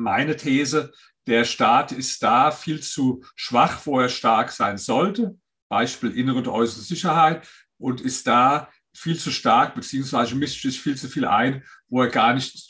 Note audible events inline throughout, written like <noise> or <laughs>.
Meine These, der Staat ist da viel zu schwach, wo er stark sein sollte. Beispiel innere und äußere Sicherheit und ist da viel zu stark, beziehungsweise mischt sich viel zu viel ein, wo er gar nicht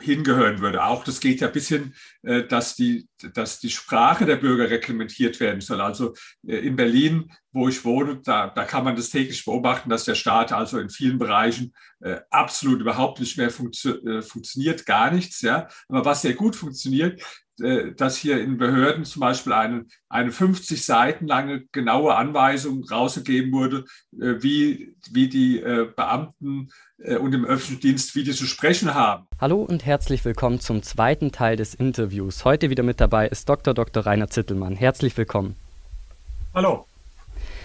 hingehören würde. Auch das geht ja bis hin, äh, dass die, dass die Sprache der Bürger reglementiert werden soll. Also äh, in Berlin, wo ich wohne, da, da kann man das täglich beobachten, dass der Staat also in vielen Bereichen äh, absolut überhaupt nicht mehr funktio funktioniert, gar nichts. Ja. Aber was sehr gut funktioniert, dass hier in Behörden zum Beispiel eine, eine 50 Seiten lange genaue Anweisung rausgegeben wurde, äh, wie, wie die äh, Beamten und im öffentlichen Dienst, wie die zu sprechen haben. Hallo und herzlich willkommen zum zweiten Teil des Interviews. Heute wieder mit dabei ist Dr. Dr. Rainer Zittelmann. Herzlich willkommen. Hallo.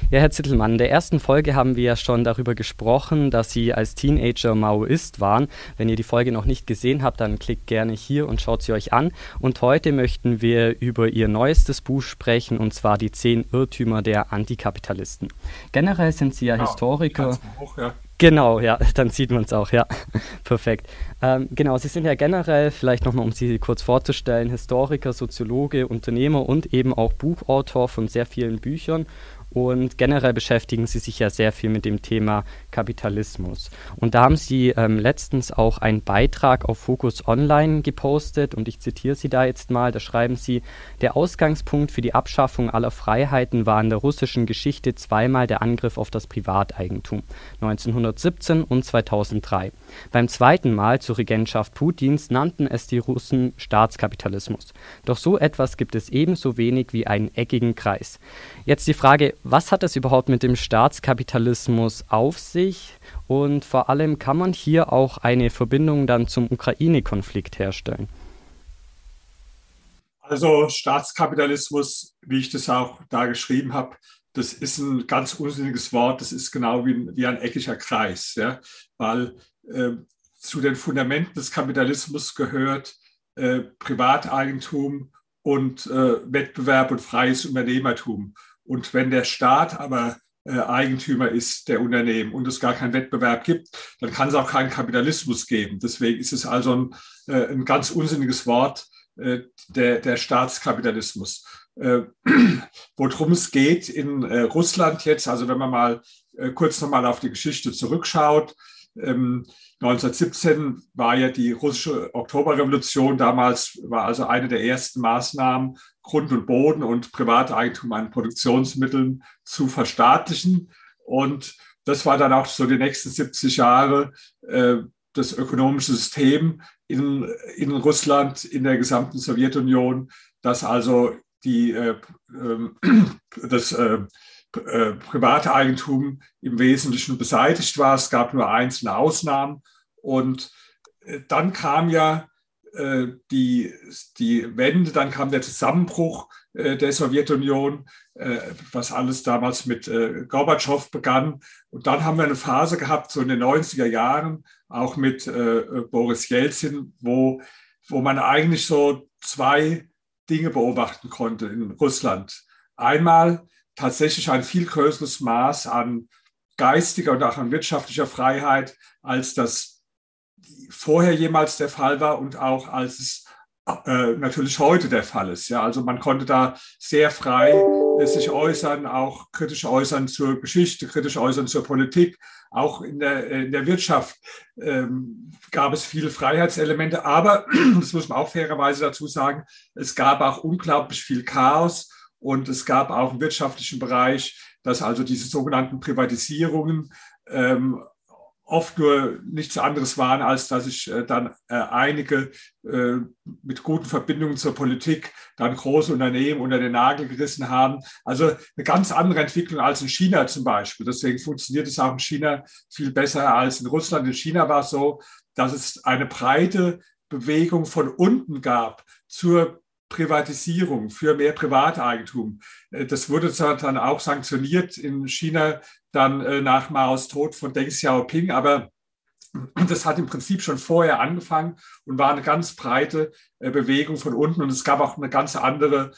Ja, Herr Zittelmann, in der ersten Folge haben wir ja schon darüber gesprochen, dass Sie als Teenager Maoist waren. Wenn ihr die Folge noch nicht gesehen habt, dann klickt gerne hier und schaut sie euch an. Und heute möchten wir über Ihr neuestes Buch sprechen, und zwar die zehn Irrtümer der Antikapitalisten. Generell sind Sie ja genau, Historiker. Hoch, ja. Genau, ja, <laughs> dann sieht man es auch, ja. <laughs> Perfekt. Ähm, genau, Sie sind ja generell, vielleicht nochmal, um Sie kurz vorzustellen, Historiker, Soziologe, Unternehmer und eben auch Buchautor von sehr vielen Büchern. Und generell beschäftigen Sie sich ja sehr viel mit dem Thema Kapitalismus. Und da haben Sie ähm, letztens auch einen Beitrag auf Focus Online gepostet und ich zitiere Sie da jetzt mal. Da schreiben Sie, der Ausgangspunkt für die Abschaffung aller Freiheiten war in der russischen Geschichte zweimal der Angriff auf das Privateigentum, 1917 und 2003. Beim zweiten Mal zur Regentschaft Putins nannten es die Russen Staatskapitalismus. Doch so etwas gibt es ebenso wenig wie einen eckigen Kreis. Jetzt die Frage, was hat es überhaupt mit dem Staatskapitalismus auf sich? Und vor allem kann man hier auch eine Verbindung dann zum Ukraine-Konflikt herstellen? Also Staatskapitalismus, wie ich das auch da geschrieben habe, das ist ein ganz unsinniges Wort. Das ist genau wie, wie ein eckiger Kreis, ja? weil äh, zu den Fundamenten des Kapitalismus gehört äh, Privateigentum und äh, Wettbewerb und freies Unternehmertum. Und wenn der Staat aber äh, Eigentümer ist der Unternehmen und es gar keinen Wettbewerb gibt, dann kann es auch keinen Kapitalismus geben. Deswegen ist es also ein, äh, ein ganz unsinniges Wort, äh, der, der Staatskapitalismus. Worum es geht in Russland jetzt, also wenn man mal kurz nochmal auf die Geschichte zurückschaut, ähm, 1917 war ja die russische Oktoberrevolution. Damals war also eine der ersten Maßnahmen, Grund und Boden und Privateigentum an Produktionsmitteln zu verstaatlichen. Und das war dann auch so die nächsten 70 Jahre äh, das ökonomische System in, in Russland, in der gesamten Sowjetunion, dass also die, äh, <clears throat> äh, das äh, private Eigentum im Wesentlichen beseitigt war. Es gab nur einzelne Ausnahmen. Und äh, dann kam ja die, die Wende, dann kam der Zusammenbruch der Sowjetunion, was alles damals mit Gorbatschow begann. Und dann haben wir eine Phase gehabt, so in den 90er Jahren, auch mit Boris Jelzin, wo, wo man eigentlich so zwei Dinge beobachten konnte in Russland. Einmal tatsächlich ein viel größeres Maß an geistiger und auch an wirtschaftlicher Freiheit, als das vorher jemals der Fall war und auch als es äh, natürlich heute der Fall ist. Ja, also man konnte da sehr frei äh, sich äußern, auch kritisch äußern zur Geschichte, kritisch äußern zur Politik. Auch in der, äh, in der Wirtschaft ähm, gab es viele Freiheitselemente, aber, <clears throat> das muss man auch fairerweise dazu sagen, es gab auch unglaublich viel Chaos und es gab auch im wirtschaftlichen Bereich, dass also diese sogenannten Privatisierungen ähm, oft nur nichts anderes waren, als dass sich äh, dann äh, einige äh, mit guten Verbindungen zur Politik dann große Unternehmen unter den Nagel gerissen haben. Also eine ganz andere Entwicklung als in China zum Beispiel. Deswegen funktioniert es auch in China viel besser als in Russland. In China war es so, dass es eine breite Bewegung von unten gab zur Privatisierung, für mehr Privateigentum. Äh, das wurde dann auch sanktioniert in China dann äh, nach Maos Tod von Deng Xiaoping, aber das hat im Prinzip schon vorher angefangen und war eine ganz breite äh, Bewegung von unten und es gab auch eine ganz andere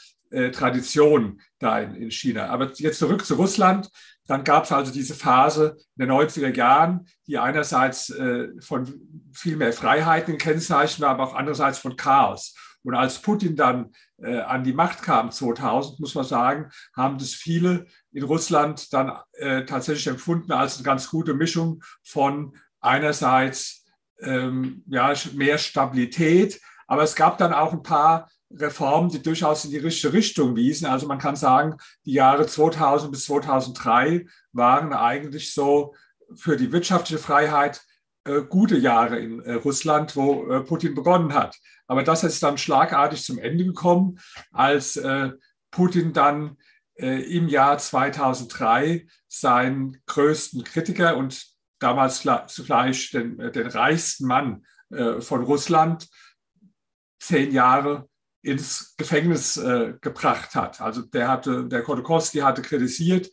Tradition da in, China. Aber jetzt zurück zu Russland. Dann gab es also diese Phase in den 90er Jahren, die einerseits von viel mehr Freiheiten kennzeichnet war, aber auch andererseits von Chaos. Und als Putin dann äh, an die Macht kam 2000, muss man sagen, haben das viele in Russland dann äh, tatsächlich empfunden als eine ganz gute Mischung von einerseits ähm, ja, mehr Stabilität, aber es gab dann auch ein paar Reformen, die durchaus in die richtige Richtung wiesen. Also man kann sagen, die Jahre 2000 bis 2003 waren eigentlich so für die wirtschaftliche Freiheit äh, gute Jahre in äh, Russland, wo äh, Putin begonnen hat. Aber das ist dann schlagartig zum Ende gekommen, als Putin dann im Jahr 2003 seinen größten Kritiker und damals zugleich den, den reichsten Mann von Russland zehn Jahre ins Gefängnis gebracht hat. Also der hatte, der Khodorkovsky hatte kritisiert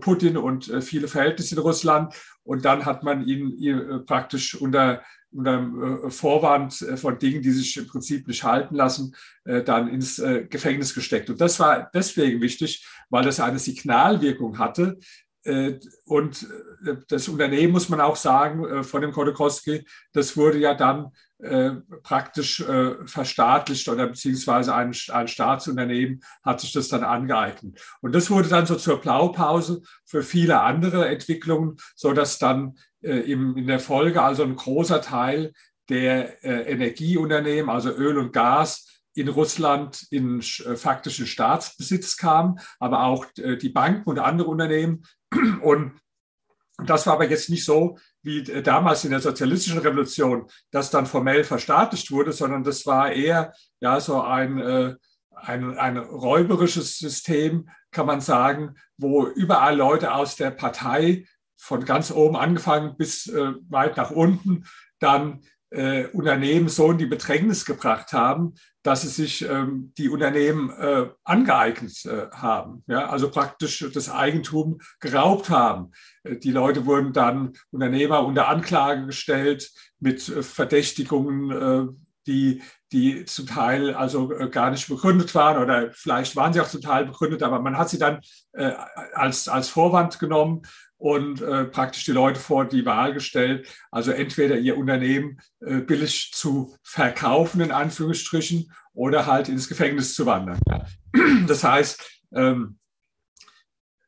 Putin und äh, viele Verhältnisse in Russland und dann hat man ihn, äh, praktisch unter unter Vorwand von Dingen, die sich im Prinzip nicht halten lassen, dann ins Gefängnis gesteckt. Und das war deswegen wichtig, weil das eine Signalwirkung hatte, und das Unternehmen, muss man auch sagen, von dem Khodorkovsky, das wurde ja dann äh, praktisch äh, verstaatlicht oder beziehungsweise ein, ein Staatsunternehmen hat sich das dann angeeignet. Und das wurde dann so zur Blaupause für viele andere Entwicklungen, so dass dann äh, im, in der Folge also ein großer Teil der äh, Energieunternehmen, also Öl und Gas, in Russland in äh, faktischen Staatsbesitz kam, aber auch die Banken und andere Unternehmen. Und das war aber jetzt nicht so, wie damals in der sozialistischen Revolution, das dann formell verstaatlicht wurde, sondern das war eher ja so ein, äh, ein, ein räuberisches System, kann man sagen, wo überall Leute aus der Partei von ganz oben angefangen bis äh, weit nach unten dann äh, Unternehmen so in die Bedrängnis gebracht haben, dass sie sich ähm, die Unternehmen äh, angeeignet äh, haben, ja, also praktisch das Eigentum geraubt haben. Äh, die Leute wurden dann Unternehmer unter Anklage gestellt mit äh, Verdächtigungen, äh, die, die zum Teil also gar nicht begründet waren oder vielleicht waren sie auch zum Teil begründet, aber man hat sie dann als, als Vorwand genommen und äh, praktisch die Leute vor die Wahl gestellt, also entweder ihr Unternehmen äh, billig zu verkaufen, in Anführungsstrichen, oder halt ins Gefängnis zu wandern. <clears throat> Das heißt, ähm,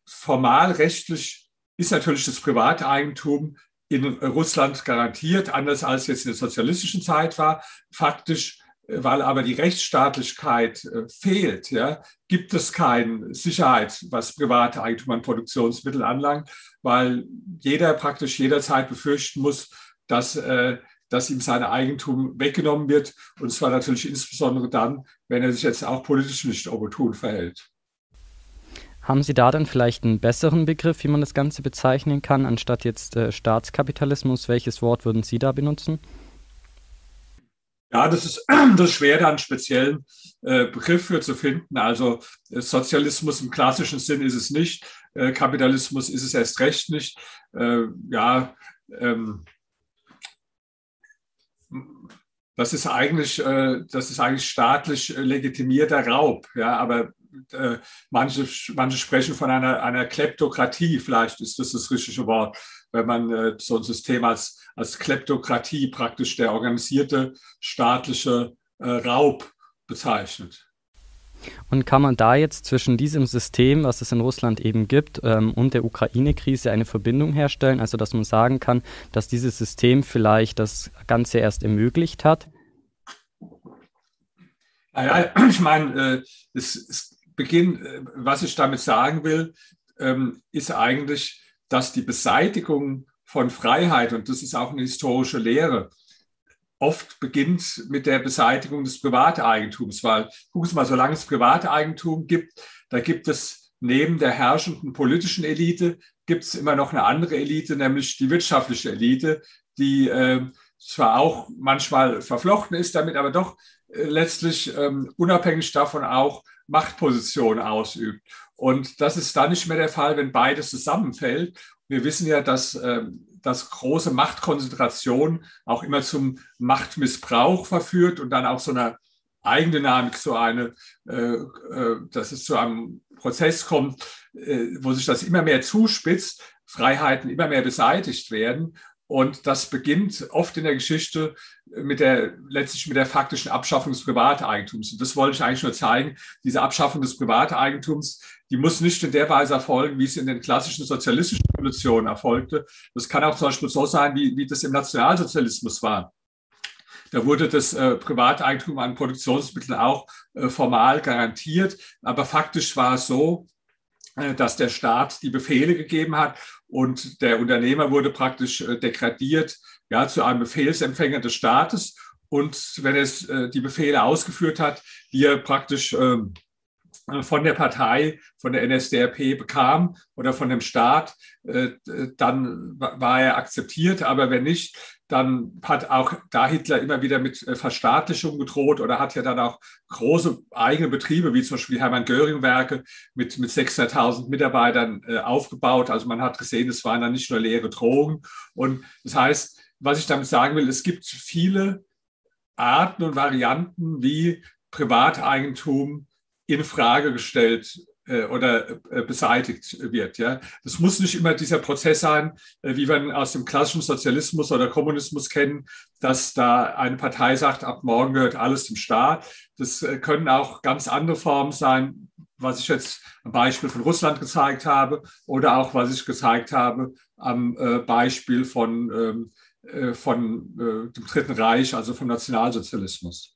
formal rechtlich ist natürlich das Privateigentum in Russland garantiert, anders als jetzt in der sozialistischen Zeit war. Faktisch weil aber die Rechtsstaatlichkeit äh, fehlt, ja, gibt es keine Sicherheit, was private Eigentum an Produktionsmitteln anlangt, weil jeder praktisch jederzeit befürchten muss, dass, äh, dass ihm sein Eigentum weggenommen wird. Und zwar natürlich insbesondere dann, wenn er sich jetzt auch politisch nicht opportun verhält. Haben Sie da dann vielleicht einen besseren Begriff, wie man das Ganze bezeichnen kann, anstatt jetzt äh, Staatskapitalismus? Welches Wort würden Sie da benutzen? Ja, das ist, <clears throat> das ist schwer, da einen speziellen äh, Begriff für zu finden. Also äh, Sozialismus im klassischen Sinn ist es nicht, äh, Kapitalismus ist es erst recht nicht. Äh, ja, ähm, das ist eigentlich, äh, das ist eigentlich staatlich legitimierter Raub. Ja, aber äh, manche, manche sprechen von einer, einer Kleptokratie, vielleicht ist das das richtige Wort, wenn man äh, so ein System als, als Kleptokratie praktisch der organisierte staatliche äh, Raub bezeichnet. Und kann man da jetzt zwischen diesem System, was es in Russland eben gibt, ähm, und der Ukraine-Krise eine Verbindung herstellen? Also, dass man sagen kann, dass dieses System vielleicht das Ganze erst ermöglicht hat? Naja, <clears throat> ich meine, äh, es, es Beginn, äh, was ich damit sagen will, ähm, ist eigentlich, dass die Beseitigung von Freiheit, und das ist auch eine historische Lehre, oft beginnt mit der Beseitigung des Privateigentums, weil, gucken Sie mal, solange es Privateigentum gibt, da gibt es neben der herrschenden politischen Elite, gibt es immer noch eine andere Elite, nämlich die wirtschaftliche Elite, die äh, zwar auch manchmal verflochten ist damit, aber doch äh, letztlich ähm, unabhängig davon auch Machtposition ausübt. Und das ist dann nicht mehr der Fall, wenn beides zusammenfällt. Wir wissen ja, dass, ähm, dass große Machtkonzentration auch immer zum Machtmissbrauch verführt und dann auch so eine Eigendynamik, so eine, äh, äh, dass es zu einem Prozess kommt, äh, wo sich das immer mehr zuspitzt, Freiheiten immer mehr beseitigt werden Und das beginnt oft in der Geschichte mit der, letztlich mit der faktischen Abschaffung des Privateigentums. Und das wollte ich eigentlich nur zeigen. Diese Abschaffung des Privateigentums, die muss nicht in der Weise erfolgen, wie es in den klassischen sozialistischen Revolutionen erfolgte. Das kann auch zum Beispiel so sein, wie, wie das im Nationalsozialismus war. Da wurde das äh, Privateigentum an Produktionsmitteln auch äh, formal garantiert. Aber faktisch war es so, dass der Staat die Befehle gegeben hat und der Unternehmer wurde praktisch äh, degradiert ja, zu einem Befehlsempfänger des Staates. Und wenn es äh, die Befehle ausgeführt hat, die er praktisch ähm, von der Partei, von der NSDAP bekam oder von dem Staat, äh, dann war er akzeptiert. Aber wenn nicht, dann hat auch da Hitler immer wieder mit äh, Verstaatlichung gedroht oder hat ja dann auch große eigene Betriebe, wie zum Beispiel Hermann Göring-Werke mit, mit 600.000 Mitarbeitern äh, aufgebaut. Also man hat gesehen, es waren dann nicht nur leere Drogen. Und das heißt, was ich damit sagen will, es gibt viele Arten und Varianten, wie Privateigentum in Frage gestellt äh, oder äh, beseitigt wird. Ja, das muss nicht immer dieser Prozess sein, äh, wie wir ihn aus dem klassischen Sozialismus oder Kommunismus kennen, dass da eine Partei sagt, ab morgen gehört alles dem Staat. Das können auch ganz andere Formen sein, was ich jetzt am Beispiel von Russland gezeigt habe oder auch was ich gezeigt habe am Beispiel von, ähm, von dem Dritten Reich, also vom Nationalsozialismus.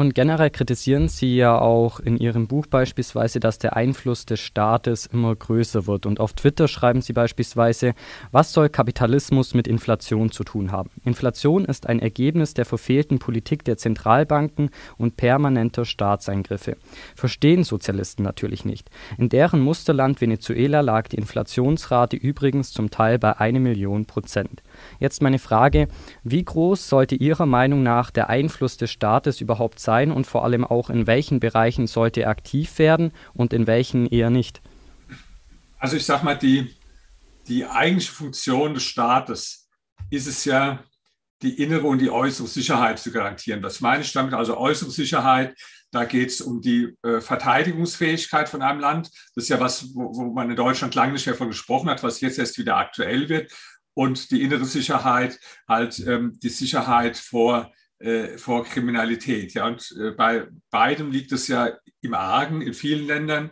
Und generell kritisieren Sie ja auch in Ihrem Buch beispielsweise, dass der Einfluss des Staates immer größer wird. Und auf Twitter schreiben Sie beispielsweise, was soll Kapitalismus mit Inflation zu tun haben? Inflation ist ein Ergebnis der verfehlten Politik der Zentralbanken und permanenter Staatseingriffe. Verstehen Sozialisten natürlich nicht. In deren Musterland Venezuela lag die Inflationsrate übrigens zum Teil bei eine Million Prozent. Jetzt meine Frage, wie groß sollte Ihrer Meinung nach der Einfluss des Staates überhaupt sein und vor allem auch in welchen Bereichen sollte er aktiv werden und in welchen eher nicht? Also ich sage mal, die, die eigentliche Funktion des Staates ist es ja, die innere und die äußere Sicherheit zu garantieren. Was meine ich damit? Also äußere Sicherheit, da geht es um die äh, Verteidigungsfähigkeit von einem Land. Das ist ja was, wo, wo man in Deutschland lange nicht mehr von gesprochen hat, was jetzt erst wieder aktuell wird und die innere Sicherheit, halt ähm, die Sicherheit vor, äh, vor Kriminalität. Ja, und äh, bei beidem liegt es ja im Argen in vielen Ländern,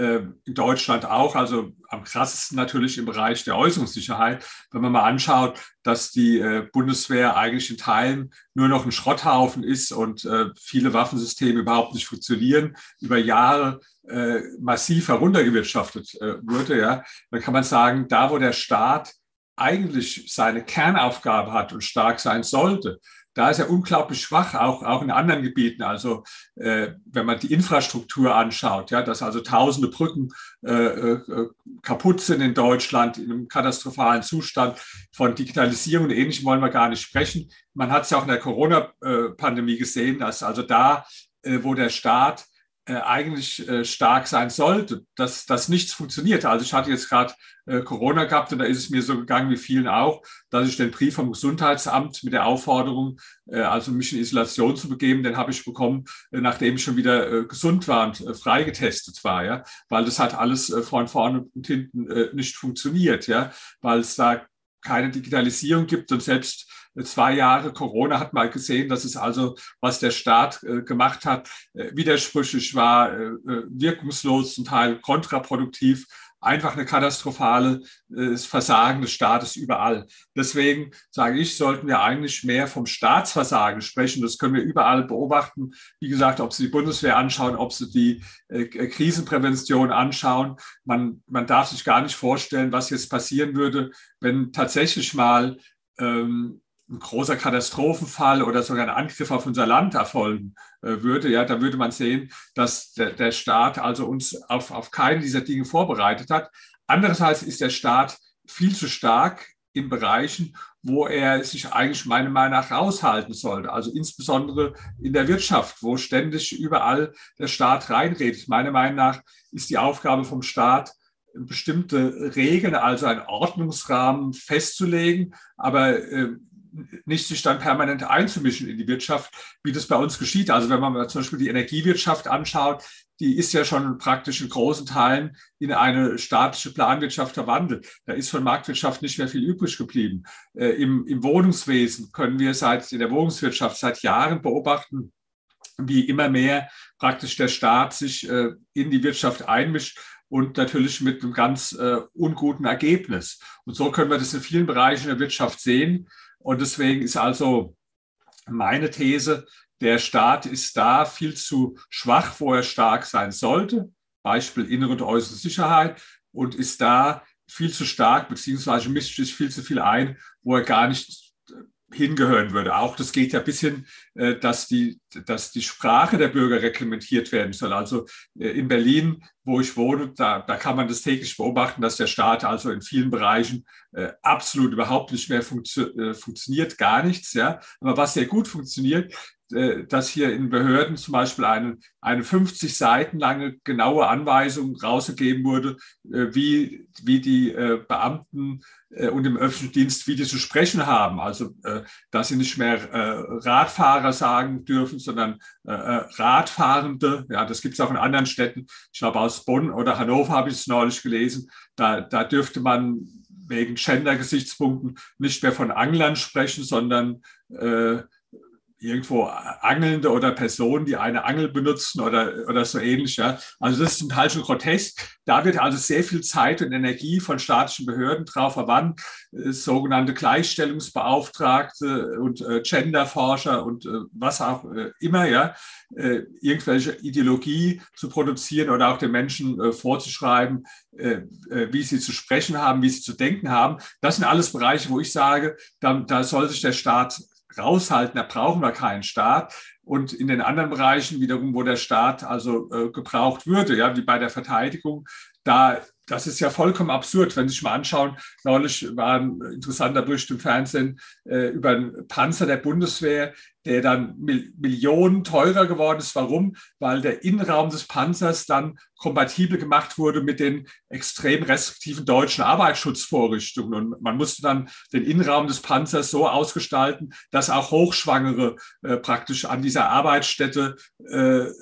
äh, in Deutschland auch, also am krassesten natürlich im Bereich der Äußerungssicherheit. Wenn man mal anschaut, dass die äh, Bundeswehr eigentlich in Teilen nur noch ein Schrotthaufen ist und äh, viele Waffensysteme überhaupt nicht funktionieren, über Jahre äh, massiv heruntergewirtschaftet wurde, ja, dann kann man sagen, da wo der Staat eigentlich seine Kernaufgabe hat und stark sein sollte, da ist er unglaublich schwach, auch, auch in anderen Gebieten. Also äh, wenn man die Infrastruktur anschaut, ja, dass also tausende Brücken äh, äh, kaputt sind in Deutschland, in einem katastrophalen Zustand von Digitalisierung und Ähnlichem wollen wir gar nicht sprechen. Man hat es ja auch in der Corona-Pandemie gesehen, dass also da, äh, wo der Staat äh, eigentlich äh, stark sein sollte, dass, dass nichts funktioniert. Also ich hatte jetzt gerade äh, Corona gehabt und da ist es mir so gegangen wie vielen auch, dass ich den Brief vom Gesundheitsamt mit der Aufforderung, äh, also mich in Isolation zu begeben, den habe ich bekommen, äh, nachdem ich schon wieder äh, gesund war und frei getestet war, ja, weil das hat alles von vorne und hinten nicht funktioniert, ja, weil es da keine Digitalisierung gibt und selbst zwei Jahre Corona hat mal gesehen, dass es also, was der Staat äh, gemacht hat, äh, widersprüchlich war, äh, äh wirkungslos, zum Teil kontraproduktiv einfach eine katastrophale äh, Versagen des Staates überall. Deswegen sage ich, sollten wir eigentlich mehr vom Staatsversagen sprechen. Das können wir überall beobachten. Wie gesagt, ob Sie die Bundeswehr anschauen, ob Sie die äh, Krisenprävention anschauen. Man, man darf sich gar nicht vorstellen, was jetzt passieren würde, wenn tatsächlich mal ähm, ein großer Katastrophenfall oder sogar ein Angriff auf unser Land erfolgen äh, würde, ja, da würde man sehen, dass der, der Staat also uns auf, auf keinen dieser Dinge vorbereitet hat. Andererseits ist der Staat viel zu stark in Bereichen, wo er sich eigentlich meiner Meinung nach raushalten sollte. Also insbesondere in der Wirtschaft, wo ständig überall der Staat reinredet. Meiner Meinung nach ist die Aufgabe vom Staat, bestimmte Regeln, also einen Ordnungsrahmen festzulegen, aber äh, nicht sich dann permanent einzumischen in die Wirtschaft, wie das bei uns geschieht. Also wenn man zum Beispiel die Energiewirtschaft anschaut, die ist ja schon praktisch in großen Teilen in eine staatliche Planwirtschaft verwandelt. Da ist von Marktwirtschaft nicht mehr viel übrig geblieben. Äh, im, Im Wohnungswesen können wir seit in der Wohnungswirtschaft seit Jahren beobachten, wie immer mehr praktisch der Staat sich äh, in die Wirtschaft einmischt und natürlich mit einem ganz äh, unguten Ergebnis. Und so können wir das in vielen Bereichen der Wirtschaft sehen. Und deswegen ist also meine These, der Staat ist da viel zu schwach, wo er stark sein sollte. Beispiel innere und äußere Sicherheit und ist da viel zu stark, beziehungsweise mischt sich viel zu viel ein, wo er gar nicht hingehören würde. Auch das geht ja bis hin, äh, dass die, dass die Sprache der Bürger reglementiert werden soll. Also äh, in Berlin, wo ich wohne, da, da kann man das täglich beobachten, dass der Staat also in vielen Bereichen äh, absolut überhaupt nicht mehr funktio funktioniert, gar nichts. Ja. Aber was sehr gut funktioniert, dass hier in Behörden zum Beispiel eine, eine 50 Seiten lange genaue Anweisung rausgegeben wurde, äh, wie, wie die äh, Beamten und im öffentlichen Dienst, wie die zu sprechen haben. Also, dass sie nicht mehr Radfahrer sagen dürfen, sondern Radfahrende. Ja, das gibt es auch in anderen Städten. Ich glaube, aus Bonn oder Hannover habe ich es neulich gelesen. Da, da dürfte man wegen Gender-Gesichtspunkten nicht mehr von Anglern sprechen, sondern äh, irgendwo Angelnde oder Personen, die eine Angel benutzen oder, oder so ähnlich. Ja. Also das ist zum Teil schon grotesk. Da wird also sehr viel Zeit und Energie von staatlichen Behörden drauf verwandt, äh, sogenannte Gleichstellungsbeauftragte und äh, Genderforscher und äh, was auch äh, immer, ja, äh, irgendwelche Ideologie zu produzieren oder auch den Menschen äh, vorzuschreiben, wie sie zu sprechen haben, wie sie zu denken haben. Das sind alles Bereiche, wo ich sage, da, da soll sich der Staat raushalten, da brauchen wir keinen Staat. Und in den anderen Bereichen wiederum, wo der Staat also äh, gebraucht würde, ja, wie bei der Verteidigung, da das ist ja vollkommen absurd, wenn Sie sich mal anschauen. Neulich war ein interessanter Bericht im Fernsehen äh, über einen Panzer der Bundeswehr, der dann Millionen teurer geworden ist. Warum? Weil der Innenraum des Panzers dann kompatibel gemacht wurde mit den extrem restriktiven deutschen Arbeitsschutzvorrichtungen. Und man musste dann den Innenraum des Panzers so ausgestalten, dass auch Hochschwangere äh, praktisch an dieser Arbeitsstätte äh, äh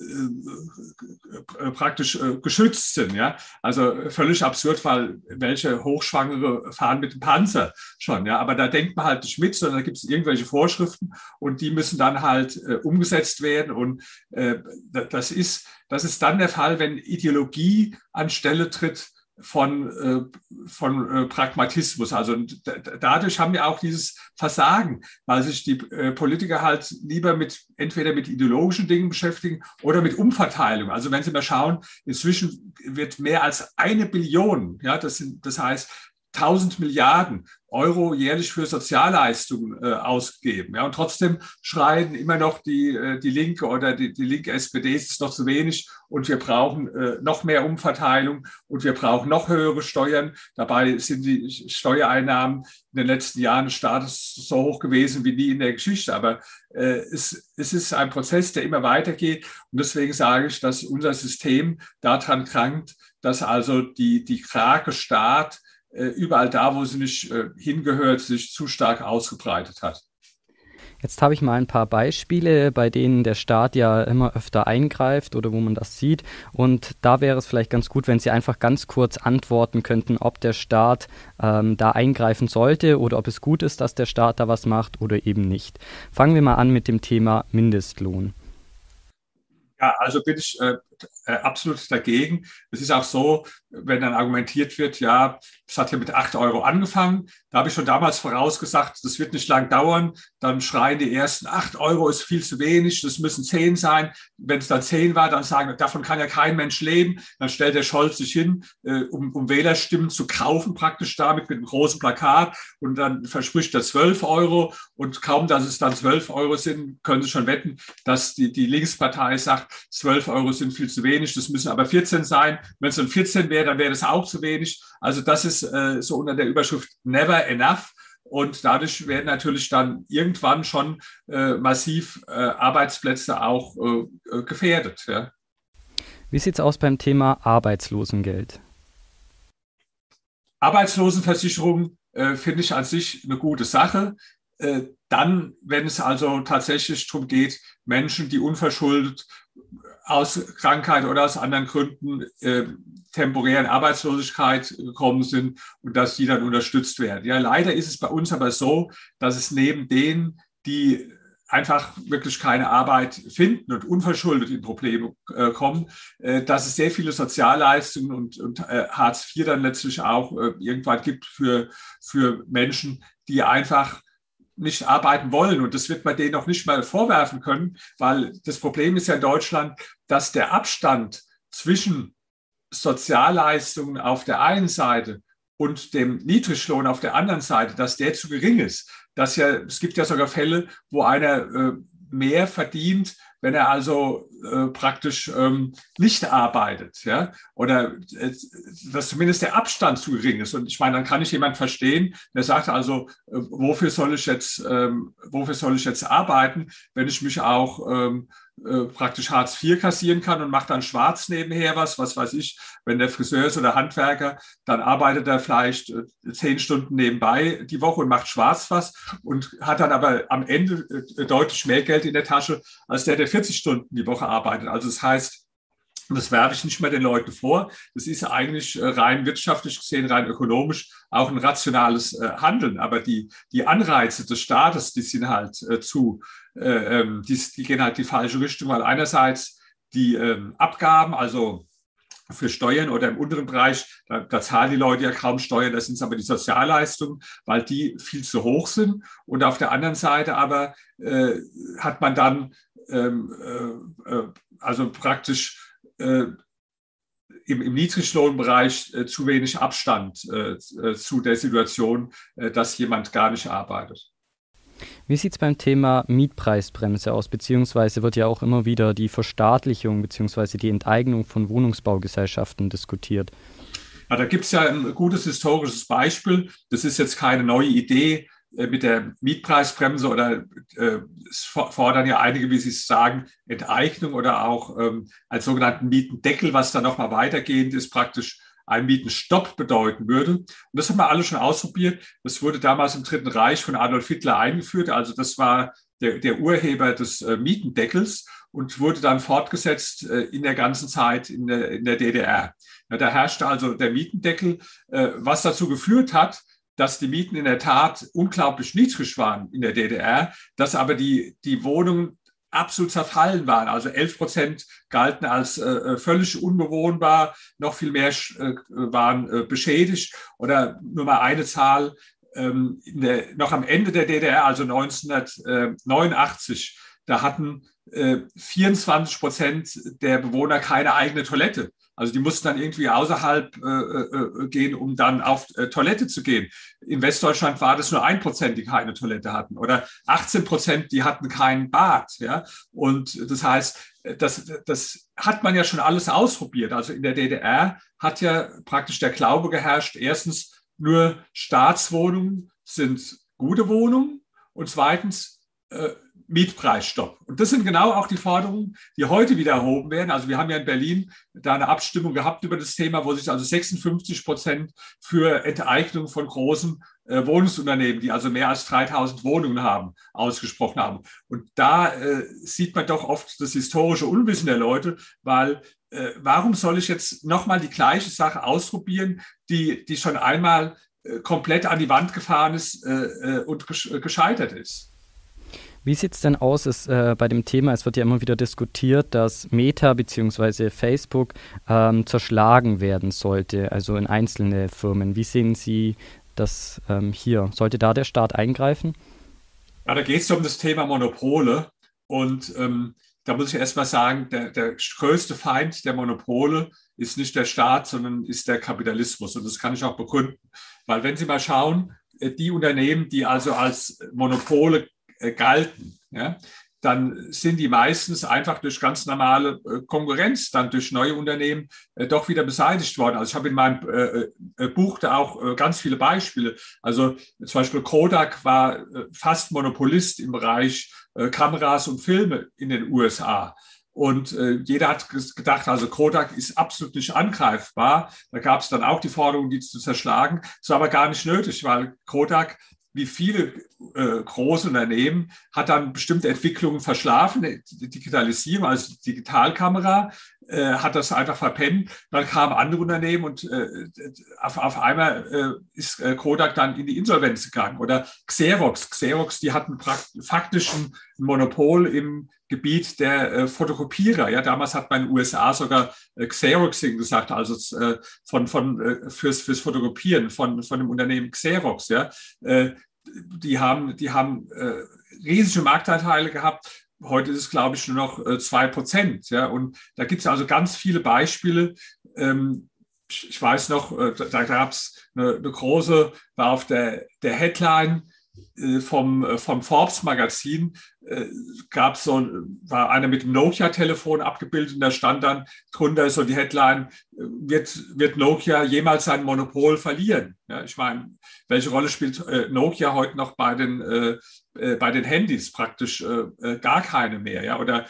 praktisch äh, geschützt sind. Ja? Also völlig absurd, weil welche Hochschwangere fahren mit dem Panzer schon. Ja? Aber da denkt man halt nicht mit, sondern da gibt es irgendwelche Vorschriften und die müssen müssen dann halt äh, umgesetzt werden. Und äh, das, ist, das ist dann der Fall, wenn Ideologie anstelle tritt von, äh, von äh, Pragmatismus. Also dadurch haben wir auch dieses Versagen, weil sich die äh, Politiker halt lieber mit entweder mit ideologischen Dingen beschäftigen oder mit Umverteilung. Also wenn Sie mal schauen, inzwischen wird mehr als eine Billion, ja, das, sind, das heißt 1000 Milliarden Euro jährlich für Sozialleistungen äh, ausgeben. Ja, und trotzdem schreien immer noch die, äh, die Linke oder die, die linke SPD, es ist noch zu wenig und wir brauchen äh, noch mehr Umverteilung und wir brauchen noch höhere Steuern. Dabei sind die Steuereinnahmen in den letzten Jahren des Staates so hoch gewesen wie nie in der Geschichte. Aber äh, es, es ist ein Prozess, der immer weitergeht. Und deswegen sage ich, dass unser System daran krankt, dass also die, die Krake Staat überall da, wo sie nicht äh, hingehört, sich zu stark ausgebreitet hat. Jetzt habe ich mal ein paar Beispiele, bei denen der Staat ja immer öfter eingreift oder wo man das sieht. Und da wäre es vielleicht ganz gut, wenn Sie einfach ganz kurz antworten könnten, ob der Staat ähm, da eingreifen sollte oder ob es gut ist, dass der Staat da was macht oder eben nicht. Fangen wir mal an mit dem Thema Mindestlohn. Ja, also bin ich äh, äh, absolut dagegen. Es ist auch so, wenn dann argumentiert wird, ja, es hat ja mit acht Euro angefangen. Da habe ich schon damals vorausgesagt, das wird nicht lang dauern. Dann schreien die ersten, acht Euro ist viel zu wenig, das müssen zehn sein. Wenn es dann zehn war, dann sagen, davon kann ja kein Mensch leben. Dann stellt der Scholz sich hin, äh, um, um Wählerstimmen zu kaufen, praktisch damit mit einem großen Plakat. Und dann verspricht er zwölf Euro. Und kaum, dass es dann zwölf Euro sind, können Sie schon wetten, dass die, die Linkspartei sagt, zwölf Euro sind viel zu wenig, das müssen aber 14 sein. Wenn es dann 14 wäre, dann wäre das auch zu wenig. Also das ist äh, so unter der Überschrift Never Enough. Und dadurch werden natürlich dann irgendwann schon äh, massiv äh, Arbeitsplätze auch äh, äh, gefährdet. Ja. Wie sieht es aus beim Thema Arbeitslosengeld? Arbeitslosenversicherung äh, finde ich an sich eine gute Sache. dann, wenn es also tatsächlich darum geht, Menschen, die unverschuldet aus Krankheit oder aus anderen Gründen äh, temporären Arbeitslosigkeit gekommen sind und dass die dann unterstützt werden. Ja, leider ist es bei uns aber so, dass es neben denen, die einfach wirklich keine Arbeit finden und unverschuldet in Probleme äh, kommen, äh, dass es sehr viele Sozialleistungen und, und äh, Hartz IV dann letztlich auch äh, irgendwann gibt für, für Menschen, die einfach nicht arbeiten wollen. Und das wird man denen auch nicht mal vorwerfen können, weil das Problem ist ja in Deutschland, dass der Abstand zwischen Sozialleistungen auf der einen Seite und dem Niedriglohn auf der anderen Seite, dass der zu gering ist. Dass ja, es gibt ja sogar Fälle, wo einer äh, mehr verdient, wenn er also äh, praktisch ähm, nicht arbeitet, ja, oder äh, dass zumindest der Abstand zu gering ist. Und ich meine, dann kann ich jemand verstehen, der sagt also, äh, wofür soll ich jetzt, ähm, wofür soll ich jetzt arbeiten, wenn ich mich auch ähm, äh, praktisch Hartz IV kassieren kann und macht dann schwarz nebenher was, was weiß ich, wenn der Friseur ist oder Handwerker, dann arbeitet er vielleicht äh, zehn Stunden nebenbei die Woche und macht schwarz was und hat dann aber am Ende äh, deutlich mehr Geld in der Tasche als der, der 40 Stunden die Woche arbeitet. Also das heißt, das werfe ich nicht mehr den Leuten vor. Das ist eigentlich rein wirtschaftlich gesehen, rein ökonomisch auch ein rationales Handeln. Aber die, die Anreize des Staates, die sind halt zu, äh, ähm, die, die, gehen halt die falsche Richtung, weil einerseits die ähm, Abgaben, also für Steuern oder im unteren Bereich, da, da, zahlen die Leute ja kaum Steuern, das sind aber die Sozialleistungen, weil die viel zu hoch sind. Und auf der anderen Seite aber äh, hat man dann ähm, äh, äh also praktisch äh, im, im Niedriglohnbereich äh, zu wenig Abstand äh, zu der Situation, dass jemand gar nicht arbeitet. Wie sieht es beim Thema Mietpreisbremse aus? Beziehungsweise wird ja auch immer wieder die Verstaatlichung beziehungsweise die Enteignung von Wohnungsbaugesellschaften diskutiert. Ja, da gibt es ja ein gutes historisches Beispiel. Das ist jetzt keine neue Idee äh, mit der Mietpreisbremse oder äh, es fordern ja einige, wie Sie es sagen, Enteignung oder auch ähm, als sogenannten Mietendeckel, was dann nochmal weitergehend ist, praktisch ein Mietenstopp bedeuten würde. Und das haben wir alle schon ausprobiert. Das wurde damals im Dritten Reich von Adolf Hitler eingeführt. Also das war der, der Urheber des äh, Mietendeckels und wurde dann fortgesetzt äh, in der ganzen Zeit in der, in der DDR. Ja, da herrschte also der Mietendeckel, äh, was dazu geführt hat, dass die Mieten in der Tat unglaublich niedrig waren in der DDR, dass aber die, die Wohnungen absolut zerfallen waren. Also 11 Prozent galten als äh, äh, völlig unbewohnbar, noch viel mehr äh, waren äh, beschädigt. Oder nur mal eine Zahl, ähm, der, noch am Ende der DDR, also 1989, da hatten 24 äh, Prozent der Bewohner keine eigene Toilette. Also die mussten dann irgendwie außerhalb äh, äh, äh, gehen, um dann auf äh, Toilette zu gehen. In Westdeutschland war das nur ein Prozent, die keine Toilette hatten oder 18 Prozent, die hatten kein Bad. Ja? Und das heißt, das, das hat man ja schon alles ausprobiert. Also in der DDR hat ja praktisch der Glaube geherrscht, erstens nur Staatswohnungen sind gute Wohnungen und zweitens äh, Mietpreisstopp. Und das sind genau auch die Forderungen, die heute wieder erhoben werden. Also wir haben ja in Berlin da eine Abstimmung gehabt über das Thema, wo sich also 56 Prozent für Enteignung von großen äh, Wohnungsunternehmen, die also mehr als 3000 Wohnungen haben, ausgesprochen haben. Und da äh, sieht man doch oft das historische Unwissen der Leute, weil äh, warum soll ich jetzt nochmal die gleiche Sache ausprobieren, die, die schon einmal äh, komplett an die Wand gefahren ist äh, äh, und gescheitert ist? Wie sieht es denn aus ist, äh, bei dem Thema? Es wird ja immer wieder diskutiert, dass Meta bzw. Facebook ähm, zerschlagen werden sollte, also in einzelne Firmen. Wie sehen Sie das ähm, hier? Sollte da der Staat eingreifen? Ja, da geht es um das Thema Monopole. Und ähm, da muss ich erst mal sagen, der, der größte Feind der Monopole ist nicht der Staat, sondern ist der Kapitalismus. Und das kann ich auch begründen. Weil wenn Sie mal schauen, äh, die Unternehmen, die also als Monopole galten, ja, dann sind die meistens einfach durch ganz normale äh, Konkurrenz, dann durch neue Unternehmen äh, doch wieder beseitigt worden. Also ich habe in meinem Buch da auch ganz viele Beispiele. Also zum Beispiel Kodak war fast Monopolist im Bereich Kameras und Filme in den USA. Und äh, jeder hat gedacht, also Kodak ist absolut nicht angreifbar. Da gab es dann auch die Forderung, die zu zerschlagen. Das war aber gar nicht nötig, weil Kodak wie viele äh, große Unternehmen hat dann bestimmte Entwicklungen verschlafen. Die Digitalisierung, also die Digitalkamera, äh, hat das einfach verpennt. Dann kamen andere Unternehmen und äh, auf, auf, einmal äh, ist äh, Kodak dann in die Insolvenz gegangen. Oder Xerox. Xerox, die hatten faktisch ein Monopol im Gebiet der äh, Fotokopierer. Ja, damals hat man in den USA sogar Xeroxing gesagt, also von, von, fürs, fürs Fotokopieren von, von dem Unternehmen Xerox. Ja, die haben, die haben äh, riesige Marktanteile gehabt. Heute ist es, glaube ich, nur noch äh, zwei Prozent. Ja, und da gibt es also ganz viele Beispiele. Ähm, ich weiß noch, äh, da gab es eine, eine, große, war auf der, der Headline äh, vom, äh, vom Forbes Magazin äh, gab so, war einer mit dem Nokia-Telefon abgebildet und da stand dann drunter so die Headline, wird, wird Nokia jemals sein Monopol verlieren? Ja, ich meine, welche Rolle spielt Nokia heute noch bei den, bei den Handys? Praktisch gar keine mehr. Ja? Oder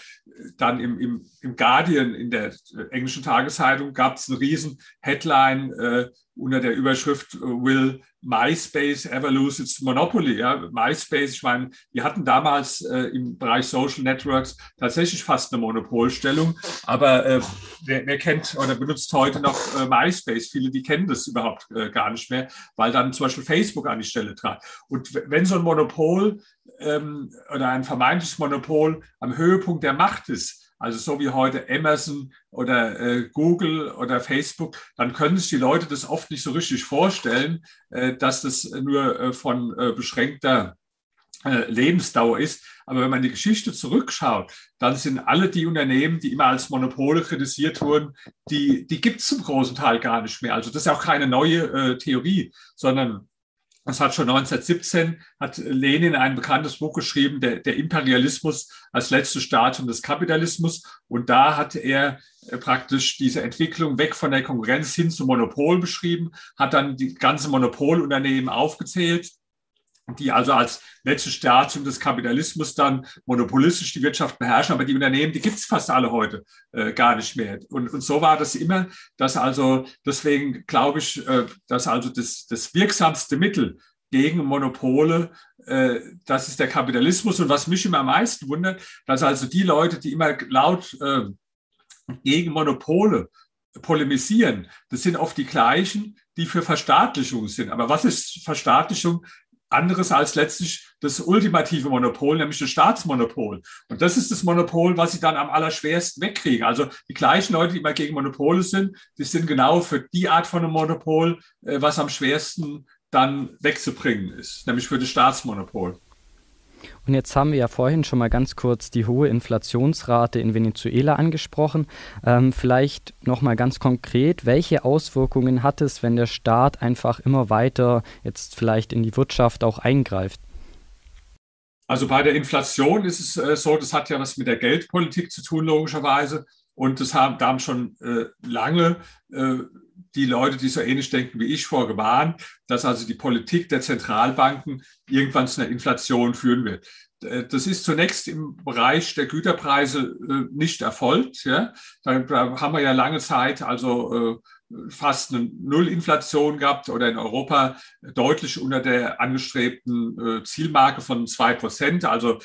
dann im, im, im Guardian, in der englischen Tageszeitung, gab es eine riesen Headline unter der Überschrift Will MySpace ever lose its monopoly. Ja, MySpace, ich meine, wir hatten damals äh, im Bereich Social Networks tatsächlich fast eine Monopolstellung, aber äh, wer, wer, kennt oder benutzt heute noch äh, MySpace? Viele, die kennen das überhaupt äh, gar nicht mehr, weil dann zum Beispiel Facebook an die Stelle trat. Und wenn so ein Monopol ähm, oder ein vermeintliches Monopol am Höhepunkt der Macht ist, also so wie heute Amazon oder äh, Google oder Facebook, dann können sich die Leute das oft nicht so richtig vorstellen, äh, dass das nur äh, von äh, beschränkter äh, Lebensdauer ist. Aber wenn man die Geschichte zurückschaut, dann sind alle die Unternehmen, die immer als Monopole kritisiert wurden, die, die gibt es zum großen Teil gar nicht mehr. Also das ist auch keine neue äh, Theorie, sondern das hat schon 1917, hat Lenin ein bekanntes Buch geschrieben, der, der Imperialismus als letztes Stadium des Kapitalismus. Und da hat er äh, praktisch diese Entwicklung weg von der Konkurrenz hin zum Monopol beschrieben, hat dann die ganzen Monopolunternehmen aufgezählt, die also als letztes Stadium des Kapitalismus dann monopolistisch die Wirtschaft beherrschen. Aber die Unternehmen, die gibt es fast alle heute äh, gar nicht mehr. Und, und so war das immer, dass also, deswegen glaube ich, äh, dass also das, das wirksamste Mittel gegen Monopole, äh, das ist der Kapitalismus. Und was mich immer am meisten wundert, dass also die Leute, die immer laut äh, gegen Monopole polemisieren, das sind oft die gleichen, die für Verstaatlichung sind. Aber was ist Verstaatlichung? Anderes als letztlich das ultimative Monopol, nämlich das Staatsmonopol. Und das ist das Monopol, was sie dann am allerschwersten wegkriegen. Also die gleichen Leute, die immer gegen Monopole sind, die sind genau für die Art von einem Monopol, äh, was am schwersten dann wegzubringen ist, nämlich für das Staatsmonopol. Und jetzt haben wir ja vorhin schon mal ganz kurz die hohe Inflationsrate in Venezuela angesprochen. Ähm, vielleicht noch mal ganz konkret, welche Auswirkungen hat es, wenn der Staat einfach immer weiter jetzt vielleicht in die Wirtschaft auch eingreift? Also bei der Inflation ist es äh, so, das hat ja was mit der Geldpolitik zu tun, logischerweise. Und das haben, da haben schon äh, lange äh, die Leute, die so ähnlich denken wie ich, vorgewarnt, dass also die Politik der Zentralbanken irgendwann zu einer Inflation führen wird. Äh, das ist zunächst im Bereich der Güterpreise äh, nicht erfolgt. Ja. Da, haben wir ja lange Zeit also äh, fast eine Nullinflation gehabt oder in Europa deutlich unter der angestrebten Zielmarke von zwei Prozent, also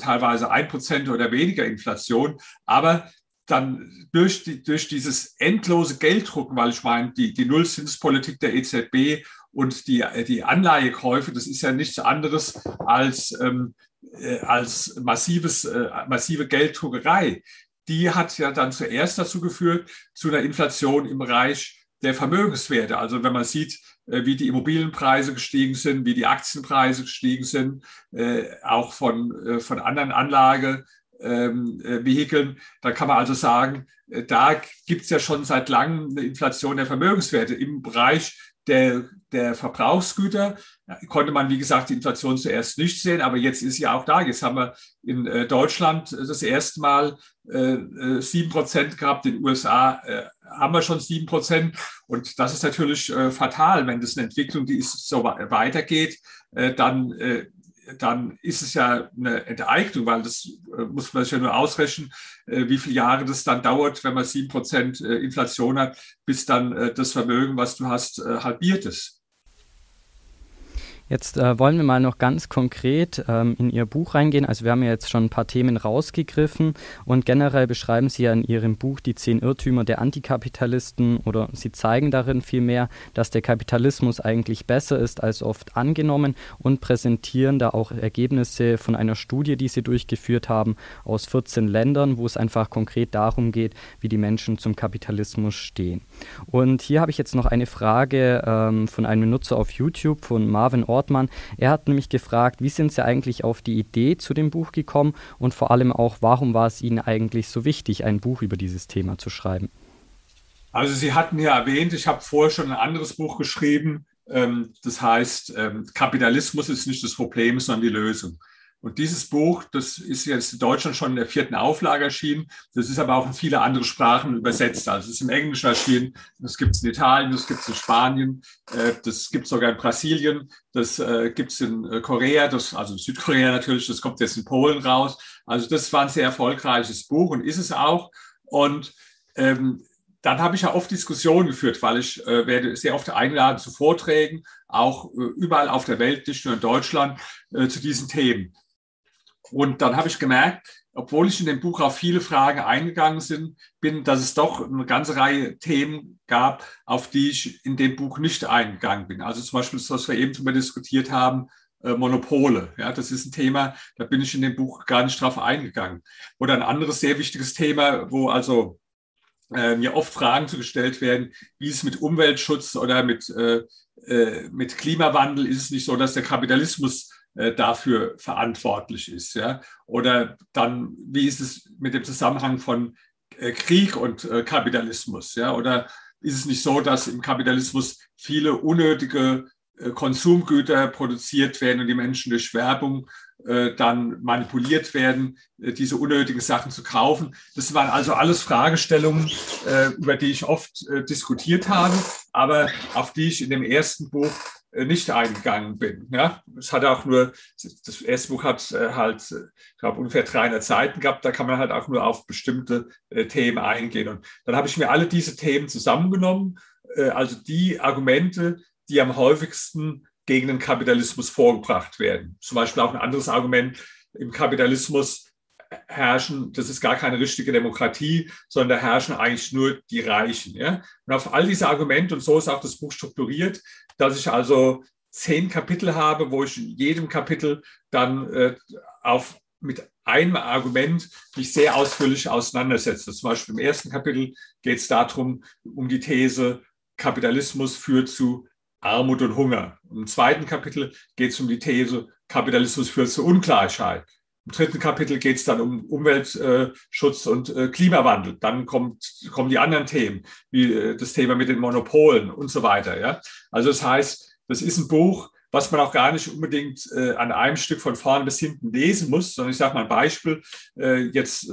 teilweise ein Prozent oder weniger Inflation. Aber dann durch, die, durch dieses endlose Gelddrucken, weil ich meine, die, die Nullzinspolitik der EZB und die, die Anleihekäufe, das ist ja nichts anderes als, ähm, äh, als massives, äh, massive Gelddruckerei. Die hat ja dann zuerst dazu geführt, zu einer Inflation im Bereich der Vermögenswerte. Also wenn man sieht, äh, wie die Immobilienpreise gestiegen sind, wie die Aktienpreise gestiegen sind, äh, auch von, äh, von anderen Anlage, ähm, äh, Vehikeln. Da kann man also sagen, äh, da gibt es ja schon seit langem eine Inflation der Vermögenswerte. Im Bereich der, der Verbrauchsgüter konnte man, wie gesagt, die Inflation zuerst nicht sehen, aber jetzt ist sie auch da. Jetzt haben wir in äh, Deutschland das erste Mal sieben Prozent gehabt, in den USA haben wir schon sieben Prozent. Und das ist natürlich fatal, wenn das eine Entwicklung, die ist, so weitergeht, dann dann ist es ja eine Enteignung, weil das äh, muss man sich ja nur ausrechnen, äh, wie viele Jahre das dann dauert, wenn man sieben Prozent äh, Inflation hat, bis dann das Vermögen, was du hast, halbiert ist. Jetzt äh, wollen wir mal noch ganz konkret ähm, in Ihr Buch reingehen. Also wir haben ja jetzt schon ein paar Themen rausgegriffen und generell beschreiben Sie ja in Ihrem Buch die zehn Irrtümer der Antikapitalisten oder Sie zeigen darin vielmehr, dass der Kapitalismus eigentlich besser ist als oft angenommen und präsentieren da auch Ergebnisse von einer Studie, die Sie durchgeführt haben aus 14 Ländern, wo es einfach konkret darum geht, wie die Menschen zum Kapitalismus stehen. Und hier habe ich jetzt noch eine Frage ähm, von einem Nutzer auf YouTube von Marvin Orr Ortmann. Er hat nämlich gefragt, wie sind Sie eigentlich auf die Idee zu dem Buch gekommen und vor allem auch, warum war es Ihnen eigentlich so wichtig, ein Buch über dieses Thema zu schreiben? Also Sie hatten ja erwähnt, ich habe vorher schon ein anderes Buch geschrieben. Ähm, das heißt, ähm, Kapitalismus ist nicht das Problem, sondern die Lösung. Und dieses Buch, das ist jetzt in Deutschland schon in der vierten Auflage erschienen. Das ist aber auch in viele andere Sprachen übersetzt. Also es ist im Englischen erschienen. Das gibt es in Italien, das gibt es in Spanien, äh, das gibt es sogar in Brasilien, das äh, gibt es in äh, Korea, das, also in Südkorea natürlich, das kommt jetzt in Polen raus. Also das war ein sehr erfolgreiches Buch und ist es auch. Und ähm, dann habe ich ja oft Diskussionen geführt, weil ich äh, werde sehr oft eingeladen zu Vorträgen, auch äh, überall auf der Welt, nicht nur in Deutschland, äh, zu diesen Themen. Und dann habe ich gemerkt, obwohl ich in dem Buch auf viele Fragen eingegangen sind, bin, dass es doch eine ganze Reihe Themen gab, auf die ich in dem Buch nicht eingegangen bin. Also zum Beispiel das, was wir eben drüber diskutiert haben, äh, Monopole. Ja, das ist ein Thema, da bin ich in dem Buch gar nicht drauf eingegangen. Oder ein anderes sehr wichtiges Thema, wo also äh, mir oft Fragen zugestellt werden, wie es mit Umweltschutz oder mit, äh, äh, mit Klimawandel ist es nicht so, dass der Kapitalismus äh, dafür verantwortlich ist. Ja? Oder dann, wie ist es mit dem Zusammenhang von äh, Krieg und äh, Kapitalismus? Ja? Oder ist es nicht so, dass im Kapitalismus viele unnötige Konsumgüter produziert werden und die Menschen durch Werbung dann manipuliert werden, diese unnötigen Sachen zu kaufen. Das waren also alles Fragestellungen, über die ich oft diskutiert habe, aber auf die ich in dem ersten Buch nicht eingegangen bin. Ja, es hat auch nur, das erste Buch hat äh, halt, ich glaube, ungefähr 300 Seiten gehabt, da kann man halt auch nur auf bestimmte äh, Themen eingehen. Und dann habe ich mir alle diese Themen zusammengenommen, also die Argumente, die am häufigsten gegen den Kapitalismus vorgebracht werden. Zum Beispiel auch ein anderes Argument, im Kapitalismus herrschen, das ist gar keine richtige Demokratie, sondern da herrschen eigentlich nur die Reichen. Ja? Und auf all diese Argumente, und so ist auch das Buch strukturiert, dass ich also zehn Kapitel habe, wo ich in jedem Kapitel dann äh, auf, mit einem Argument mich sehr ausführlich auseinandersetze. Zum Beispiel im ersten Kapitel geht es darum, um die These, Kapitalismus führt zu Armut und Hunger. Im zweiten Kapitel geht es um die These, Kapitalismus führt zu Ungleichheit. Im dritten Kapitel geht es dann um Umweltschutz und äh, Klimawandel. Dann kommt, kommen die anderen Themen, wie äh, das Thema mit den Monopolen und so weiter. Ja? Also das heißt, das ist ein Buch, was man auch gar nicht unbedingt äh, an einem Stück von vorne bis hinten lesen muss, sondern ich sage mal ein Beispiel. jetzt,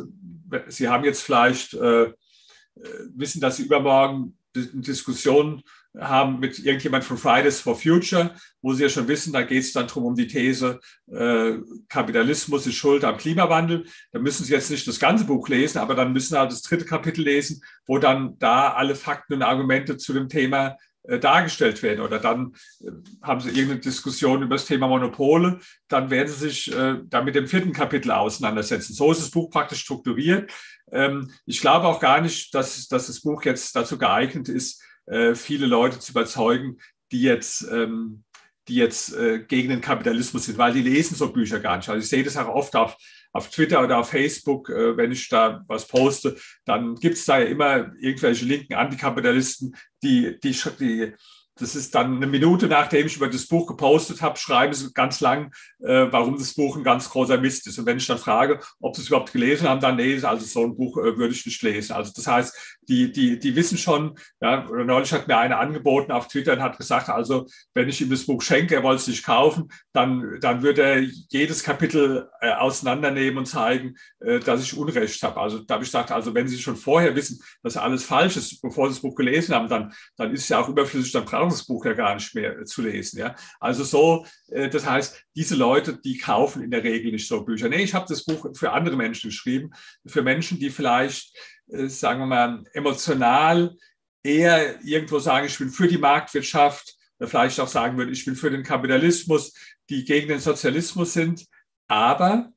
Sie haben jetzt vielleicht, wissen, dass Sie übermorgen eine Diskussion haben mit irgendjemand von Fridays for Future, wo Sie ja schon wissen, da geht es dann drum um die These, äh, Kapitalismus ist schuld am Klimawandel. Da müssen Sie jetzt nicht das ganze Buch lesen, aber dann müssen Sie halt das dritte Kapitel lesen, wo dann da alle Fakten und Argumente zu dem Thema äh, dargestellt werden. Oder dann äh, haben Sie irgendeine Diskussion über das Thema Monopole, dann werden Sie sich äh, da mit dem vierten Kapitel auseinandersetzen. So ist das Buch praktisch strukturiert. Ähm, ich glaube auch gar nicht, dass, dass das Buch jetzt dazu geeignet ist, äh, viele Leute zu überzeugen, die jetzt, ähm, die jetzt äh, gegen den Kapitalismus sind, weil die lesen so Bücher gar nicht. Also ich sehe das auch oft auf, auf Twitter oder auf Facebook, äh, wenn ich da was poste, dann gibt es da ja immer irgendwelche linken Antikapitalisten, die, die, die das ist dann eine Minute, nachdem ich über das Buch gepostet habe, schreiben sie ganz lang, äh, warum das Buch ein ganz großer Mist ist. Und wenn ich dann frage, ob sie es überhaupt gelesen haben, dann nee, also so ein Buch äh, würde ich nicht lesen. Also das heißt, die, die, die wissen schon, ja, neulich hat mir einer angeboten auf Twitter und hat gesagt, also wenn ich ihm das Buch schenke, er wollte es nicht kaufen, dann, dann würde er jedes Kapitel äh, auseinandernehmen und zeigen, äh, dass ich Unrecht habe. Also da habe ich gesagt, also wenn Sie schon vorher wissen, dass alles falsch ist, bevor Sie das Buch gelesen haben, dann, dann ist es ja auch überflüssig, dann brauchen Sie das Buch ja gar nicht mehr zu lesen. Ja? Also so, äh, das heißt, diese Leute, die kaufen in der Regel nicht so Bücher. Nee, ich habe das Buch für andere Menschen geschrieben, für Menschen, die vielleicht, äh, sagen wir mal, emotional eher irgendwo sagen, ich bin für die Marktwirtschaft, vielleicht auch sagen würde, ich bin für den Kapitalismus, die gegen den Sozialismus sind, aber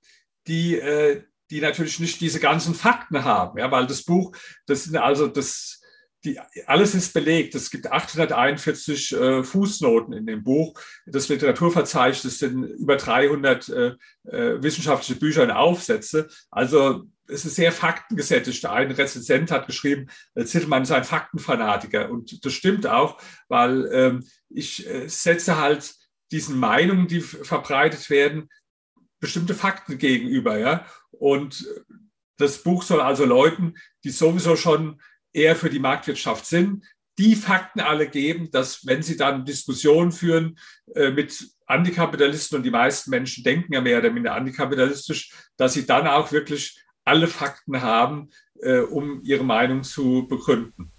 die, äh, die natürlich nicht diese ganzen Fakten haben, ja, weil das Buch, das sind also das, die, alles ist belegt. Es gibt 841 äh, Fußnoten in dem Buch. Das Literaturverzeichnis sind über 300 äh, äh, wissenschaftliche Bücher und Aufsätze. Also es ist sehr faktengesättigt. Ein Rezensent hat geschrieben, äh, Zittelmann ist ein Faktenfanatiker. Und das stimmt auch, weil ähm, ich äh, setze halt diesen Meinungen, die verbreitet werden, bestimmte Fakten gegenüber. Ja? Und das Buch soll also Leuten, die sowieso schon eher für die Marktwirtschaft sind, die Fakten alle geben, dass wenn sie dann Diskussionen führen äh, mit Antikapitalisten und die meisten Menschen denken ja mehr oder minder antikapitalistisch, dass sie dann auch wirklich alle Fakten haben, äh, um ihre Meinung zu begründen.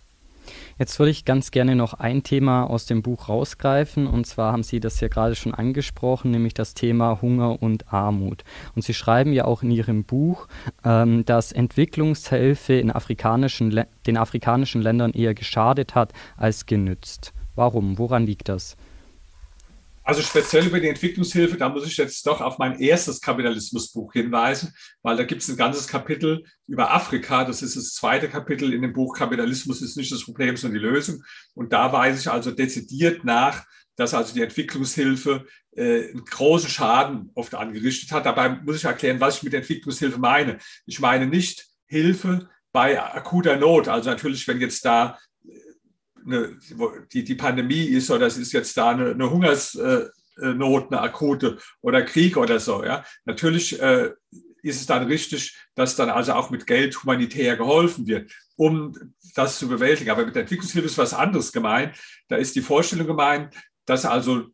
Jetzt würde ich ganz gerne noch ein Thema aus dem Buch rausgreifen. Und zwar haben Sie das ja gerade schon angesprochen, nämlich das Thema Hunger und Armut. Und Sie schreiben ja auch in Ihrem Buch, ähm, dass Entwicklungshilfe in afrikanischen den afrikanischen Ländern eher geschadet hat als genützt. Warum? Woran liegt das? Also speziell über die Entwicklungshilfe, da muss ich jetzt doch auf mein erstes Kapitalismusbuch hinweisen, weil da gibt es ein ganzes Kapitel über Afrika. Das ist das zweite Kapitel in dem Buch Kapitalismus ist nicht das Problem, sondern die Lösung. Und da weise ich also dezidiert nach, dass also die Entwicklungshilfe äh, einen großen Schaden oft angerichtet hat. Dabei muss ich erklären, was ich mit Entwicklungshilfe meine. Ich meine nicht Hilfe bei akuter Not. Also natürlich, wenn jetzt da eine, die, die Pandemie ist oder es ist jetzt da eine, eine Hungersnot, eine akute oder Krieg oder so. Ja. Natürlich äh, ist es dann richtig, dass dann also auch mit Geld humanitär geholfen wird, um das zu bewältigen. Aber mit der Entwicklungshilfe ist was anderes gemeint. Da ist die Vorstellung gemeint, dass also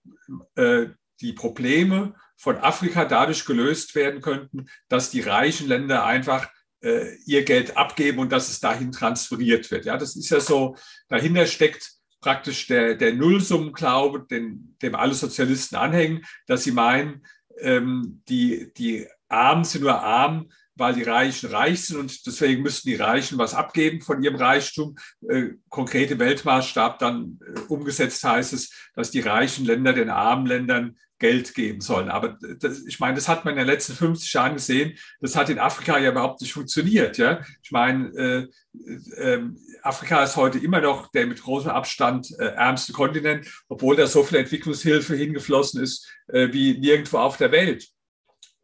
äh, die Probleme von Afrika dadurch gelöst werden könnten, dass die reichen Länder einfach äh, ihr Geld abgeben und dass es dahin transferiert wird. Ja, das ist ja so, dahinter steckt praktisch der, der Nullsummenglaube, den, dem alle Sozialisten anhängen, dass sie meinen, ähm, die, die Armen sind nur arm, weil die Reichen reich sind und deswegen müssten die Reichen was abgeben von ihrem Reichtum. Äh, konkrete Weltmaßstab dann äh, umgesetzt heißt es, dass die reichen Länder den armen Ländern Geld geben sollen. Aber das, ich meine, das hat man in den letzten 50 Jahren gesehen. Das hat in Afrika ja überhaupt nicht funktioniert. Ja? Ich meine, äh, äh, Afrika ist heute immer noch der mit großem Abstand äh, ärmste Kontinent, obwohl da so viel Entwicklungshilfe hingeflossen ist äh, wie nirgendwo auf der Welt.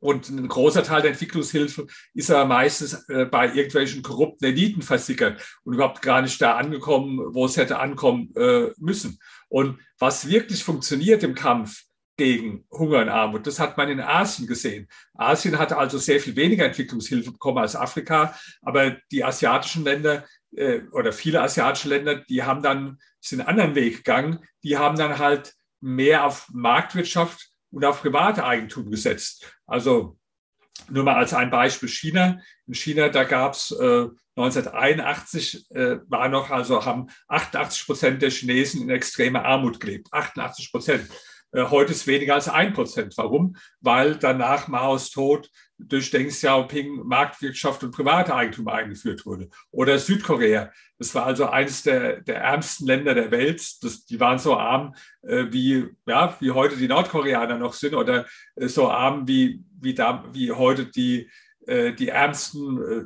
Und ein großer Teil der Entwicklungshilfe ist aber meistens äh, bei irgendwelchen korrupten Eliten versickert und überhaupt gar nicht da angekommen, wo es hätte ankommen äh, müssen. Und was wirklich funktioniert im Kampf gegen Hunger und Armut, das hat man in Asien gesehen. Asien hatte also sehr viel weniger Entwicklungshilfe bekommen als Afrika, aber die asiatischen Länder äh, oder viele asiatische Länder, die haben dann sind einen anderen Weg gegangen. Die haben dann halt mehr auf Marktwirtschaft und auf private Eigentum gesetzt. Also nur mal als ein Beispiel China. In China, da gab es äh, 1981 äh, war noch, also haben 88 Prozent der Chinesen in extremer Armut gelebt. 88 Prozent. Äh, heute ist weniger als ein Prozent. Warum? Weil danach Maos Tod durch Deng Xiaoping Marktwirtschaft und private Eigentum eingeführt wurde. Oder Südkorea. Das war also eines der, der ärmsten Länder der Welt. Das, die waren so arm, äh, wie, ja, wie heute die Nordkoreaner noch sind oder äh, so arm wie, wie, da, wie heute die, äh, die ärmsten äh,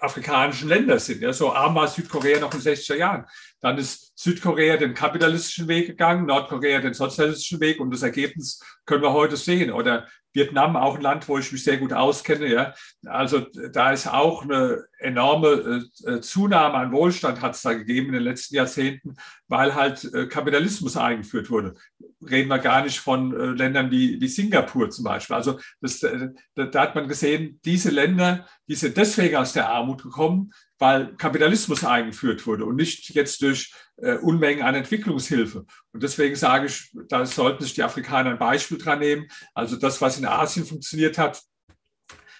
afrikanischen Länder sind. Ja, so arm war Südkorea noch in den 60er Jahren. Dann ist Südkorea den kapitalistischen Weg gegangen, Nordkorea den sozialistischen Weg und das Ergebnis können wir heute sehen. Oder Vietnam, auch ein Land, wo ich mich sehr gut auskenne. Ja. Also da ist auch eine enorme äh, Zunahme an Wohlstand hat es da gegeben in den letzten Jahrzehnten, weil halt äh, Kapitalismus eingeführt wurde. Reden wir gar nicht von äh, Ländern wie, wie Singapur zum Beispiel. Also das, da, da hat man gesehen, diese Länder, die sind deswegen aus der Armut gekommen, weil Kapitalismus eingeführt wurde und nicht jetzt durch äh, Unmengen an Entwicklungshilfe. Und deswegen sage ich, da sollten sich die Afrikaner ein Beispiel dran nehmen. Also das, was in Asien funktioniert hat,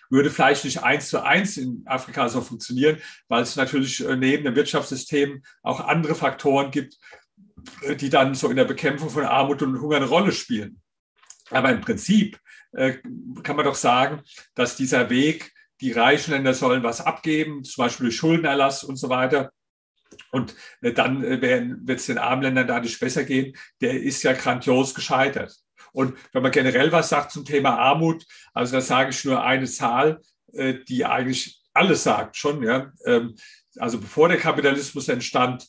würde vielleicht nicht eins zu eins in Afrika so funktionieren, weil es natürlich äh, neben dem Wirtschaftssystem auch andere Faktoren gibt, äh, die dann so in der Bekämpfung von Armut und Hunger eine Rolle spielen. Aber im Prinzip äh, kann man doch sagen, dass dieser Weg, die reichen Länder sollen was abgeben, zum Beispiel Schuldenerlass und so weiter, Und äh, dann äh, wird es den armen Ländern dadurch besser gehen. Der ist ja grandios gescheitert. Und wenn man generell was sagt zum Thema Armut, also da sage ich nur eine Zahl, äh, die eigentlich alles sagt schon. Ja. Ähm, also bevor der Kapitalismus entstand,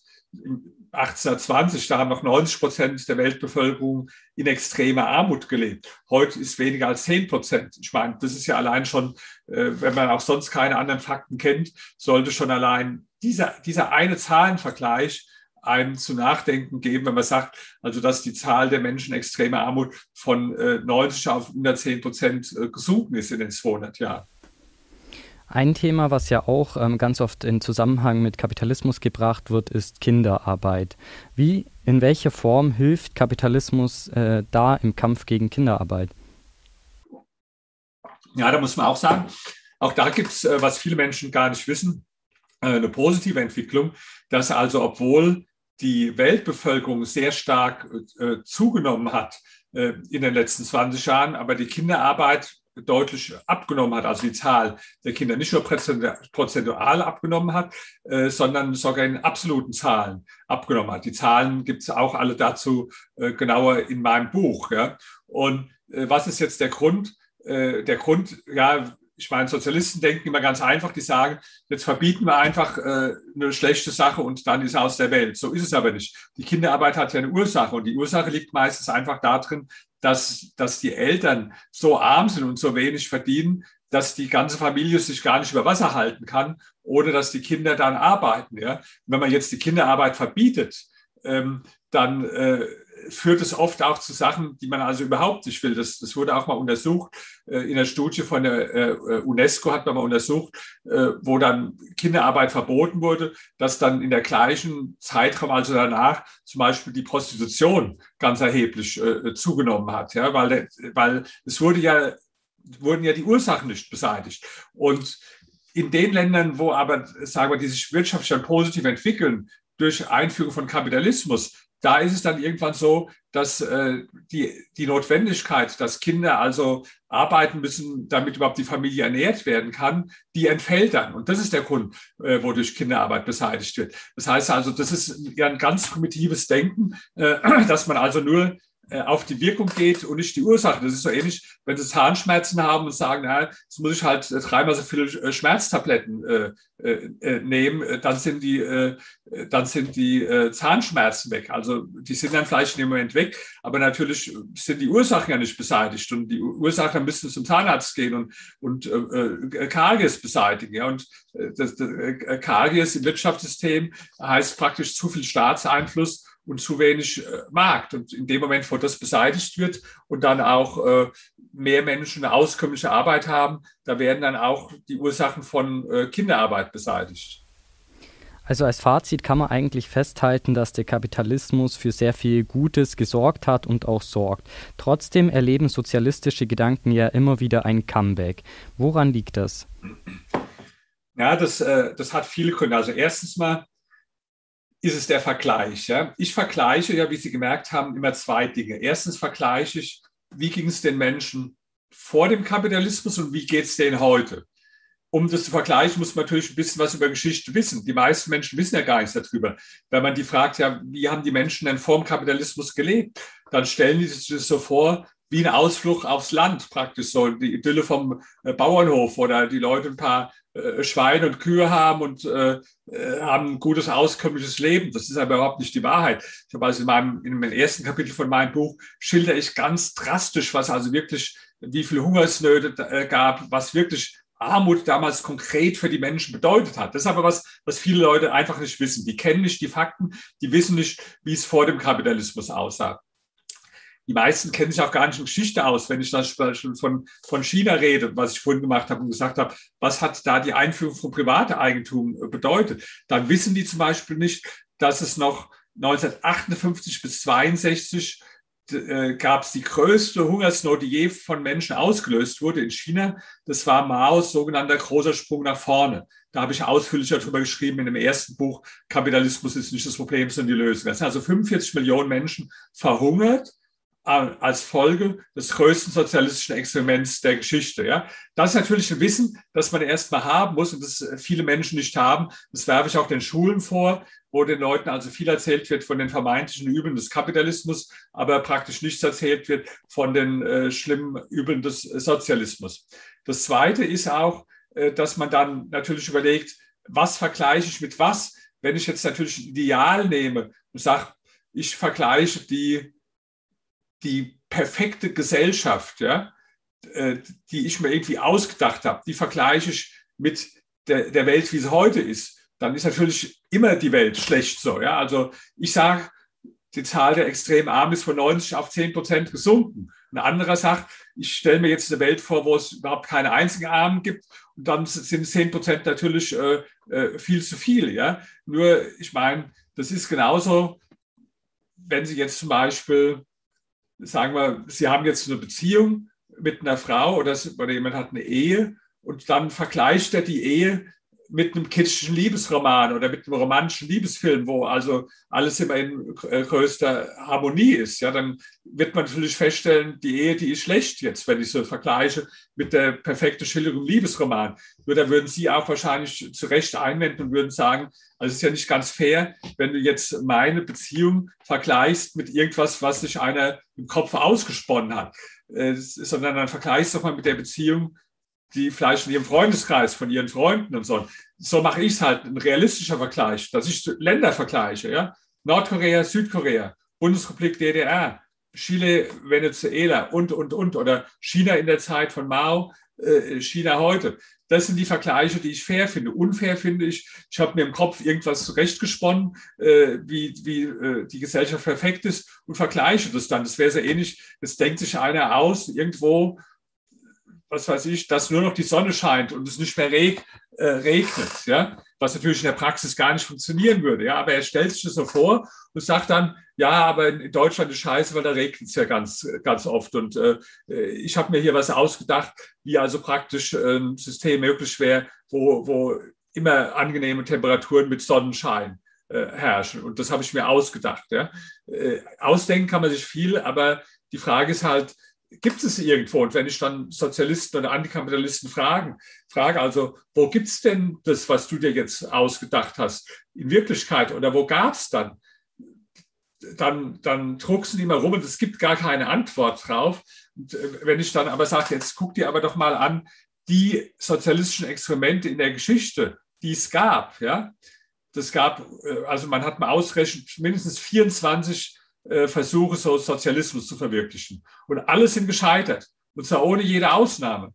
1820, da haben noch 90 Prozent der Weltbevölkerung in extremer Armut gelebt. Heute ist weniger als 10 Prozent. Ich meine, das ist ja allein schon, wenn man auch sonst keine anderen Fakten kennt, sollte schon allein dieser, dieser eine Zahlenvergleich einem zu nachdenken geben, wenn man sagt, also dass die Zahl der Menschen extremer Armut von 90 auf 110 Prozent gesunken ist in den 200 Jahren. Ein Thema, was ja auch ähm, ganz oft in Zusammenhang mit Kapitalismus gebracht wird, ist Kinderarbeit. Wie, in welcher Form hilft Kapitalismus äh, da im Kampf gegen Kinderarbeit? Ja, da muss man auch sagen, auch da gibt es, äh, was viele Menschen gar nicht wissen, äh, eine positive Entwicklung, dass also obwohl die Weltbevölkerung sehr stark äh, zugenommen hat äh, in den letzten 20 Jahren, aber die Kinderarbeit deutlich abgenommen hat, also die Zahl der Kinder nicht nur prozentual abgenommen hat, äh, sondern sogar in absoluten Zahlen abgenommen hat. Die Zahlen gibt es auch alle dazu äh, genauer in meinem Buch. Ja. Und äh, was ist jetzt der Grund? Äh, der Grund, ja, ich meine, Sozialisten denken immer ganz einfach, die sagen, jetzt verbieten wir einfach äh, eine schlechte Sache und dann ist es aus der Welt. So ist es aber nicht. Die Kinderarbeit hat ja eine Ursache und die Ursache liegt meistens einfach darin, dass, dass die Eltern so arm sind und so wenig verdienen, dass die ganze Familie sich gar nicht über Wasser halten kann oder dass die Kinder dann arbeiten. Ja? Wenn man jetzt die Kinderarbeit verbietet, ähm, dann äh, führt es oft auch zu Sachen, die man also überhaupt nicht will. Das, das wurde auch mal untersucht. Äh, in der Studie von der äh, UNESCO hat man mal untersucht, äh, wo dann Kinderarbeit verboten wurde, dass dann in der gleichen Zeitraum, also danach, zum Beispiel die Prostitution ganz erheblich zugenommen hat. Ja, weil, weil es wurde ja, wurden ja die Ursachen nicht beseitigt. Und in den Ländern, wo aber, sagen wir, die sich wirtschaftlich dann positiv entwickeln, durch Einführung von Kapitalismus, da ist es dann irgendwann so, dass äh, die, die Notwendigkeit, dass Kinder also arbeiten müssen, damit überhaupt die Familie ernährt werden kann, die entfällt dann. Und das ist der Grund, äh, wodurch Kinderarbeit beseitigt wird. Das heißt also, das ist ja ein ganz primitives Denken, äh, <clears throat> dass man also nur auf die Wirkung geht und nicht die Ursache. Das ist so ähnlich, wenn Sie Zahnschmerzen haben und sagen, na, jetzt muss ich halt äh, dreimal so viele äh, Schmerztabletten äh, äh, nehmen, dann sind die, äh, dann sind die äh, Zahnschmerzen weg. Also die sind dann vielleicht in dem Moment weg, aber natürlich sind die Ursachen ja nicht beseitigt und die Ursachen müssen zum Zahnarzt gehen und, und äh, Karies beseitigen. Ja? Und das, das, Karies im Wirtschaftssystem heißt praktisch zu viel Staatseinfluss und zu wenig äh, Markt. Und in dem Moment, wo das beseitigt wird und dann auch äh, mehr Menschen eine auskömmliche Arbeit haben, da werden dann auch die Ursachen von äh, Kinderarbeit beseitigt. Also als Fazit kann man eigentlich festhalten, dass der Kapitalismus für sehr viel Gutes gesorgt hat und auch sorgt. Trotzdem erleben sozialistische Gedanken ja immer wieder ein Comeback. Woran liegt das? Ja, das, äh, das hat viele Gründe. Also erstens mal ist es der Vergleich. Ja? Ich vergleiche ja, wie Sie gemerkt haben, immer zwei Dinge. Erstens vergleiche ich, wie ging es den Menschen vor dem Kapitalismus und wie geht es denen heute? Um das zu vergleichen, muss man natürlich ein bisschen was über Geschichte wissen. Die meisten Menschen wissen ja gar nichts darüber. Wenn man die fragt, ja, wie haben die Menschen denn vor dem Kapitalismus gelebt, dann stellen die sich das so vor, wie ein Ausflug aufs Land praktisch, so die Idylle vom äh, Bauernhof oder die Leute ein paar äh, Schweine und Kühe haben und äh, äh, haben ein gutes, auskömmliches Leben. Das ist aber überhaupt nicht die Wahrheit. Ich habe also in meinem, in meinem ersten Kapitel von meinem Buch schilder ich ganz drastisch, was also wirklich, wie viele Hungersnöte äh, gab, was wirklich Armut damals konkret für die Menschen bedeutet hat. Das ist aber was, was viele Leute einfach nicht wissen. Die kennen nicht die Fakten, die wissen nicht, wie es vor dem Kapitalismus aussah die meisten kennen sich auch gar nicht in Geschichte aus, wenn ich das von, von China rede, was ich vorhin gemacht habe und gesagt habe, was hat da die Einführung von Privateigentum äh, bedeutet, dann wissen die zum Beispiel nicht, dass es noch 1958 bis 62 äh, gab es die größte Hungersnot, die je von Menschen ausgelöst wurde in China. Das war Maos sogenannter großer Sprung nach vorne. Da habe ich ausführlicher darüber geschrieben in dem ersten Buch, Kapitalismus ist nicht das Problem, sondern die Lösung. Es sind also 45 Millionen Menschen verhungert als Folge des größten sozialistischen Experiments der Geschichte. Ja? Das ist natürlich ein Wissen, das man erstmal haben muss und das viele Menschen nicht haben. Das werfe ich auch den Schulen vor, wo den Leuten also viel erzählt wird von den vermeintlichen Übeln des Kapitalismus, aber praktisch nichts erzählt wird von den äh, schlimmen Übeln des Sozialismus. Das Zweite ist auch, äh, dass man dann natürlich überlegt, was vergleiche ich mit was? Wenn ich jetzt natürlich ein Ideal nehme und sage, ich vergleiche die die perfekte Gesellschaft, ja, äh, die ich mir irgendwie ausgedacht habe, die vergleiche ich mit der, der Welt, wie sie heute ist, dann ist natürlich immer die Welt schlecht so. Ja? Also ich sage, die Zahl der extrem Armen ist von 90 auf 10 Prozent gesunken. Ein anderer sagt, ich stelle mir jetzt eine Welt vor, wo es überhaupt keine einzigen Armen gibt und dann sind 10 Prozent natürlich äh, äh, viel zu viel. Ja? Nur, ich meine, das ist genauso, wenn Sie jetzt zum Beispiel sagen wir, Sie haben jetzt eine Beziehung mit einer Frau oder, oder jemand hat eine Ehe und dann vergleicht er die Ehe mit einem kitschischen Liebesroman oder mit einem romantischen Liebesfilm, wo also alles immer in äh, größter Harmonie ist, ja, dann wird man natürlich feststellen, die Ehe, die ist schlecht jetzt, wenn ich so vergleiche mit der perfekten Schilderung Liebesroman. Nur da würden Sie auch wahrscheinlich zu Recht einwenden und würden sagen, also es ist ja nicht ganz fair, wenn du jetzt meine Beziehung vergleichst mit irgendwas, was sich einer im Kopf ausgesponnen hat, äh, sondern dann vergleichst du doch mal mit der Beziehung die vielleicht in ihrem Freundeskreis von ihren Freunden und so. So mache ich es halt, ein realistischer Vergleich, dass ich Länder vergleiche, ja. Nordkorea, Südkorea, Bundesrepublik DDR, Chile, Venezuela und, und, und, oder China in der Zeit von Mao, äh, China heute. Das sind die Vergleiche, die ich fair finde. Unfair finde ich, ich habe mir im Kopf irgendwas zurechtgesponnen, äh, wie, wie äh, die Gesellschaft perfekt ist und vergleiche das dann. Das wäre so ähnlich, das denkt sich einer aus, irgendwo was weiß ich, dass nur noch die Sonne scheint und es nicht mehr reg, äh, regnet, ja, was natürlich in der Praxis gar nicht funktionieren würde, ja, aber er stellt sich das so vor und sagt dann, ja, aber in Deutschland ist scheiße, weil da regnet es ja ganz, ganz oft und äh, ich habe mir hier was ausgedacht, wie also praktisch ein System möglich wäre, wo, wo immer angenehme Temperaturen mit Sonnenschein äh, herrschen und das habe ich mir ausgedacht, ja. Äh, ausdenken kann man sich viel, aber die Frage ist halt, gibt es irgendwo? Und wenn ich dann Sozialisten oder Antikapitalisten fragen, frage also, wo gibt es denn das, was du dir jetzt ausgedacht hast, in Wirklichkeit? Oder wo gab es dann? Dann, dann drucksen die mal rum und es gibt gar keine Antwort drauf. Und äh, wenn ich dann aber sage, jetzt guck dir aber doch mal an, die sozialistischen Experimente in der Geschichte, die es gab, ja, das gab, äh, also man hat mal ausgerechnet, mindestens 24 äh, Versuche, so Sozialismus zu verwirklichen. Und alle sind gescheitert. Und zwar ohne jede Ausnahme.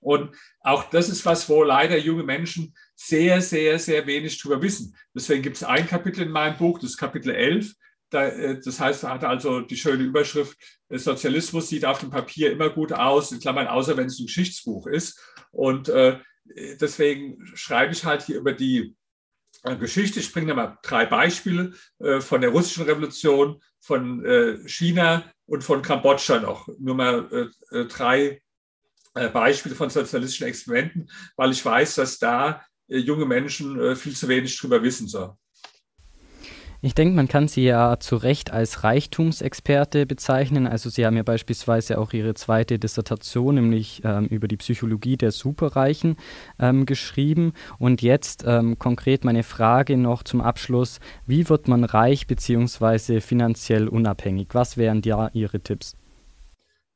Und auch das ist was, wo leider junge Menschen sehr, sehr, sehr wenig drüber wissen. Deswegen gibt es ein Kapitel in meinem Buch, das Kapitel 11. Da, äh, das heißt, hat also die schöne Überschrift, äh, Sozialismus sieht auf dem Papier immer gut aus, in Klammern, außer wenn es ein Geschichtsbuch ist. Und äh, deswegen schreibe ich halt hier über die Geschichte. Ich bringe mal drei Beispiele äh, von der russischen Revolution, von äh, China und von Kambodscha noch. Nur mal drei Beispiele von sozialistischen Experimenten, weil ich weiß, dass da junge Menschen viel zu wenig drüber wissen. So. Ich denke, man kann sie ja zu Recht als Reichtumsexperte bezeichnen. Also sie haben ja beispielsweise auch ihre zweite Dissertation, nämlich ähm, über die Psychologie der Superreichen, ähm, geschrieben. Und jetzt ähm, konkret meine Frage noch zum Abschluss. Wie wird man reich bzw. finanziell unabhängig? Was wären da Ihre Tipps?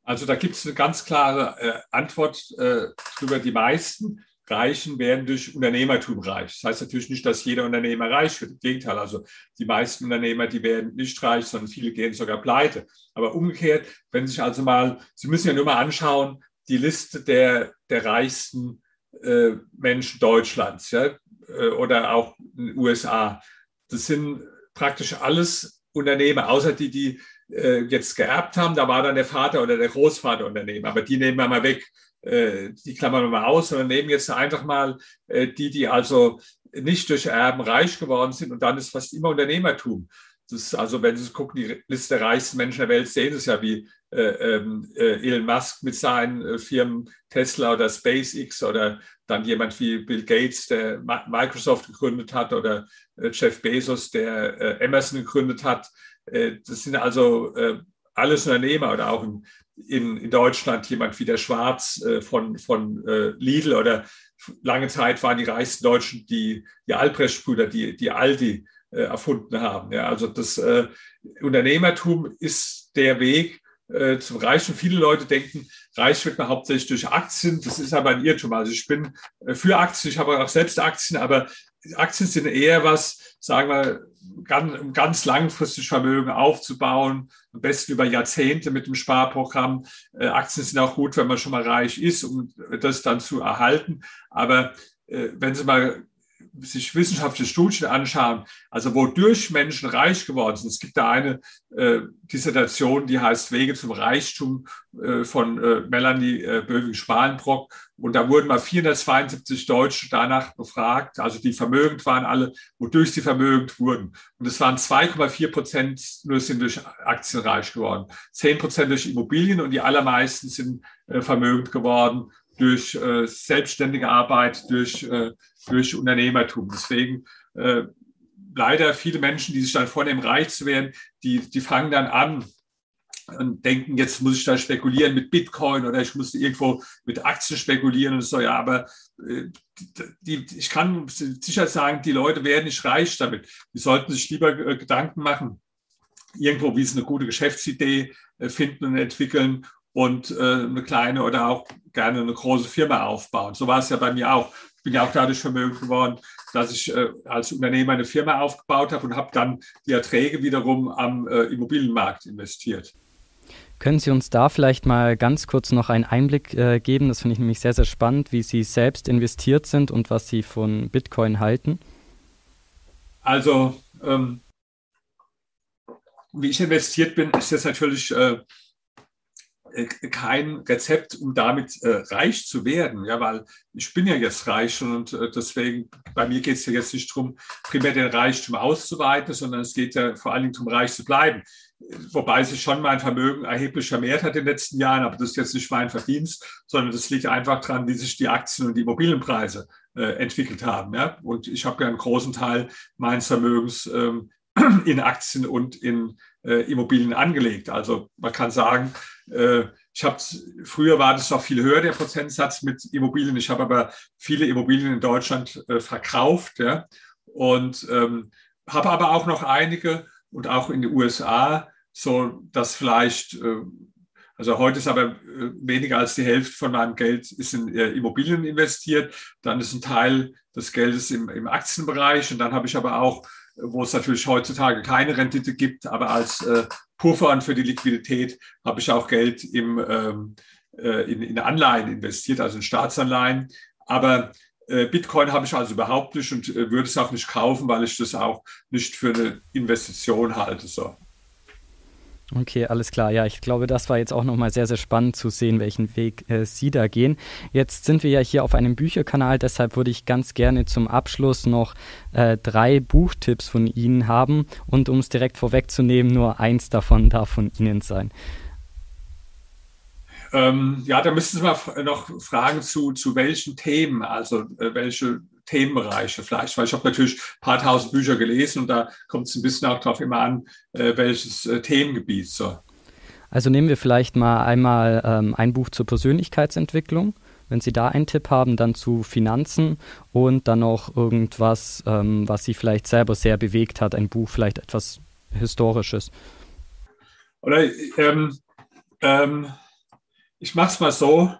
Also da gibt es eine ganz klare äh, Antwort äh, über die meisten. Reichen werden durch Unternehmertum reich. Das heißt natürlich nicht, dass jeder Unternehmer reich wird. Im Gegenteil, also die meisten Unternehmer, die werden nicht reich, sondern viele gehen sogar pleite. Aber umgekehrt, wenn sich also mal, Sie müssen ja nur mal anschauen, die Liste der, der reichsten äh, Menschen Deutschlands ja, äh, oder auch in den USA. Das sind praktisch alles Unternehmer, außer die, die äh, jetzt geerbt haben. Da war dann der Vater oder der Großvater Unternehmer. Aber die nehmen wir mal weg. Äh, die klammern wir mal aus, sondern nehmen jetzt einfach mal äh, die, die also nicht durch Erben reich geworden sind und dann ist fast immer Unternehmertum. Das ist also, wenn Sie gucken, die Liste der reichsten Menschen der Welt, sehen Sie es ja, wie äh, ähm, äh, Elon Musk mit seinen äh, Firmen Tesla oder SpaceX oder dann jemand wie Bill Gates, der Microsoft gegründet hat oder äh, Jeff Bezos, der Emerson gegründet hat. das sind also alles Unternehmer oder auch in, in, in Deutschland jemand wie der Schwarz äh, von, von äh, Lidl oder lange Zeit waren die reichsten Deutschen die, die Albrecht-Brüder, die, die Aldi äh, erfunden haben. Ja, also das äh, Unternehmertum ist der Weg äh, zum Reichen. Viele Leute denken, reich wird man hauptsächlich durch Aktien. Das ist aber ein Irrtum. Also ich bin äh, für Aktien, ich habe auch selbst Aktien, aber Aktien sind eher was, sagen wir, ganz, ganz langfristig Vermögen aufzubauen, am besten über Jahrzehnte mit dem Sparprogramm. Äh, Aktien sind auch gut, wenn man schon mal reich ist, um das dann zu erhalten. Aber äh, wenn Sie mal sich wissenschaftliche Studien anschauen, also wodurch Menschen reich geworden sind. Es gibt da eine äh, Dissertation, die heißt Wege zum Reichtum äh, von äh, Melanie äh, Böwing-Spalenbrock. Und da wurden mal 472 Deutsche danach befragt, also die vermögend waren alle, wodurch sie vermögend wurden. Und es waren 2,4 Prozent nur sind durch Aktien reich geworden, 10 Prozent durch Immobilien und die allermeisten sind äh, vermögend geworden durch äh, selbstständige Arbeit, durch, äh, durch Unternehmertum. Deswegen äh, leider viele Menschen, die sich dann vornehmen, reich zu werden, die, die fangen dann an und denken, jetzt muss ich da spekulieren mit Bitcoin oder ich muss irgendwo mit Aktien spekulieren und so. Ja, aber äh, die, ich kann sicher sagen, die Leute werden nicht reich damit. Die sollten sich lieber äh, Gedanken machen, irgendwo, wie sie eine gute Geschäftsidee äh, finden und entwickeln und äh, eine kleine oder auch gerne eine große Firma aufbauen. So war es ja bei mir auch. Ich bin ja auch dadurch vermögend geworden, dass ich äh, als Unternehmer eine Firma aufgebaut habe und habe dann die Erträge wiederum am äh, Immobilienmarkt investiert. Können Sie uns da vielleicht mal ganz kurz noch einen Einblick äh, geben? Das finde ich nämlich sehr, sehr spannend, wie Sie selbst investiert sind und was Sie von Bitcoin halten. Also, ähm, wie ich investiert bin, ist jetzt natürlich äh, kein Rezept, um damit äh, reich zu werden, ja, weil ich bin ja jetzt reich und äh, deswegen, bei mir geht es ja jetzt nicht darum, primär den Reichtum auszuweiten, sondern es geht ja vor allen Dingen darum, reich zu bleiben. Wobei sich schon mein Vermögen erheblich vermehrt hat in den letzten Jahren, aber das ist jetzt nicht mein Verdienst, sondern das liegt einfach daran, wie sich die Aktien und die Immobilienpreise äh, entwickelt haben. Ja? Und ich habe ja einen großen Teil meines Vermögens ähm, <clears throat> in Aktien und in äh, Immobilien angelegt. Also man kann sagen, äh, ich habe früher war das noch viel höher der Prozentsatz mit Immobilien. Ich habe aber viele Immobilien in Deutschland äh, verkauft ja, und ähm, habe aber auch noch einige und auch in den USA, so dass vielleicht äh, also heute ist aber äh, weniger als die Hälfte von meinem Geld ist in äh, Immobilien investiert. Dann ist ein Teil des Geldes im, im Aktienbereich und dann habe ich aber auch wo es natürlich heutzutage keine Rendite gibt, aber als äh, Puffer für die Liquidität habe ich auch Geld im, ähm, äh, in, in Anleihen investiert, also in Staatsanleihen. Aber äh, Bitcoin habe ich also überhaupt nicht und äh, würde es auch nicht kaufen, weil ich das auch nicht für eine Investition halte. So. Okay, alles klar. Ja, ich glaube, das war jetzt auch nochmal sehr, sehr spannend zu sehen, welchen Weg äh, Sie da gehen. Jetzt sind wir ja hier auf einem Bücherkanal, deshalb würde ich ganz gerne zum Abschluss noch äh, drei Buchtipps von Ihnen haben. Und um es direkt vorwegzunehmen, nur eins davon darf von Ihnen sein. Ähm, ja, da müssten Sie mal noch fragen zu, zu welchen Themen, also äh, welche Themenbereiche vielleicht, weil ich habe natürlich ein paar tausend Bücher gelesen und da kommt es ein bisschen auch darauf immer an, äh, welches äh, Themengebiet so. Also nehmen wir vielleicht mal einmal ähm, ein Buch zur Persönlichkeitsentwicklung. Wenn Sie da einen Tipp haben, dann zu Finanzen und dann noch irgendwas, ähm, was Sie vielleicht selber sehr bewegt hat, ein Buch, vielleicht etwas Historisches. Oder ähm, ähm ich mache es mal so,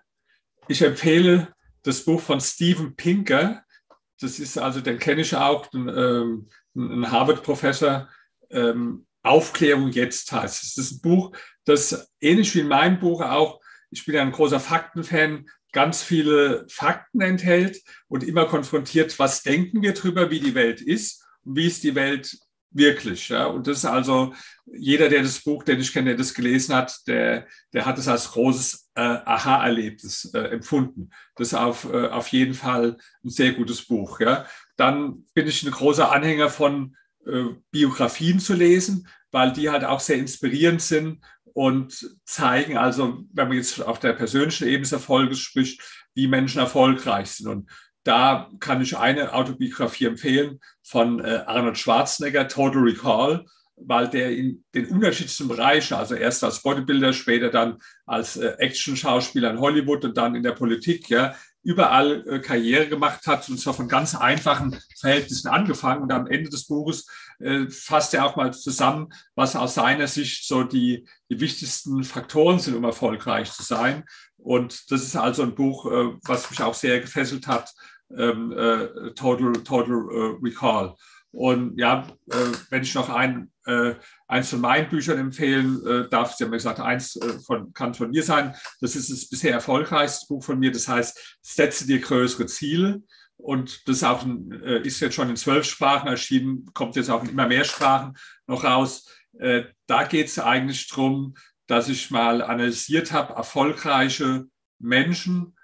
ich empfehle das Buch von Steven Pinker, das ist also, den kenne ich auch, ein, ähm, ein Harvard-Professor. Ähm, Aufklärung jetzt heißt es. Das ist ein Buch, das ähnlich wie in meinem Buch auch, ich bin ja ein großer Faktenfan, ganz viele Fakten enthält und immer konfrontiert, was denken wir darüber, wie die Welt ist und wie ist die Welt wirklich. Ja? Und das ist also, jeder, der das Buch, den ich kenne, der das gelesen hat, der, der hat es als großes äh, Aha-Erlebnis äh, empfunden. Das ist auf, äh, auf jeden Fall ein sehr gutes Buch. Ja? Dann bin ich ein großer Anhänger von äh, Biografien zu lesen, weil die halt auch sehr inspirierend sind und zeigen, also wenn man jetzt auf der persönlichen Ebene des Erfolges spricht, wie Menschen erfolgreich sind. Und da kann ich eine Autobiografie empfehlen von äh, Arnold Schwarzenegger, Total Recall, weil der in den unterschiedlichsten Bereichen, also erst als Bodybuilder, später dann als äh, Action-Schauspieler in Hollywood und dann in der Politik, ja, überall äh, Karriere gemacht hat und zwar von ganz einfachen Verhältnissen angefangen. Und am Ende des Buches äh, fasst er auch mal zusammen, was aus seiner Sicht so die, die wichtigsten Faktoren sind, um erfolgreich zu sein. Und das ist also ein Buch, äh, was mich auch sehr gefesselt hat, ähm, äh, Total, Total äh, Recall. Und ja, äh, wenn ich noch ein, äh, eins von meinen Büchern empfehlen äh, darf, Sie haben ja gesagt, eins äh, von, kann von mir sein. Das ist das bisher erfolgreichste Buch von mir. Das heißt, setze dir größere Ziele. Und das auch ist jetzt schon in zwölf Sprachen erschienen, kommt jetzt auch in immer mehr Sprachen noch raus. Da geht es eigentlich darum, dass ich mal analysiert habe, erfolgreiche Menschen,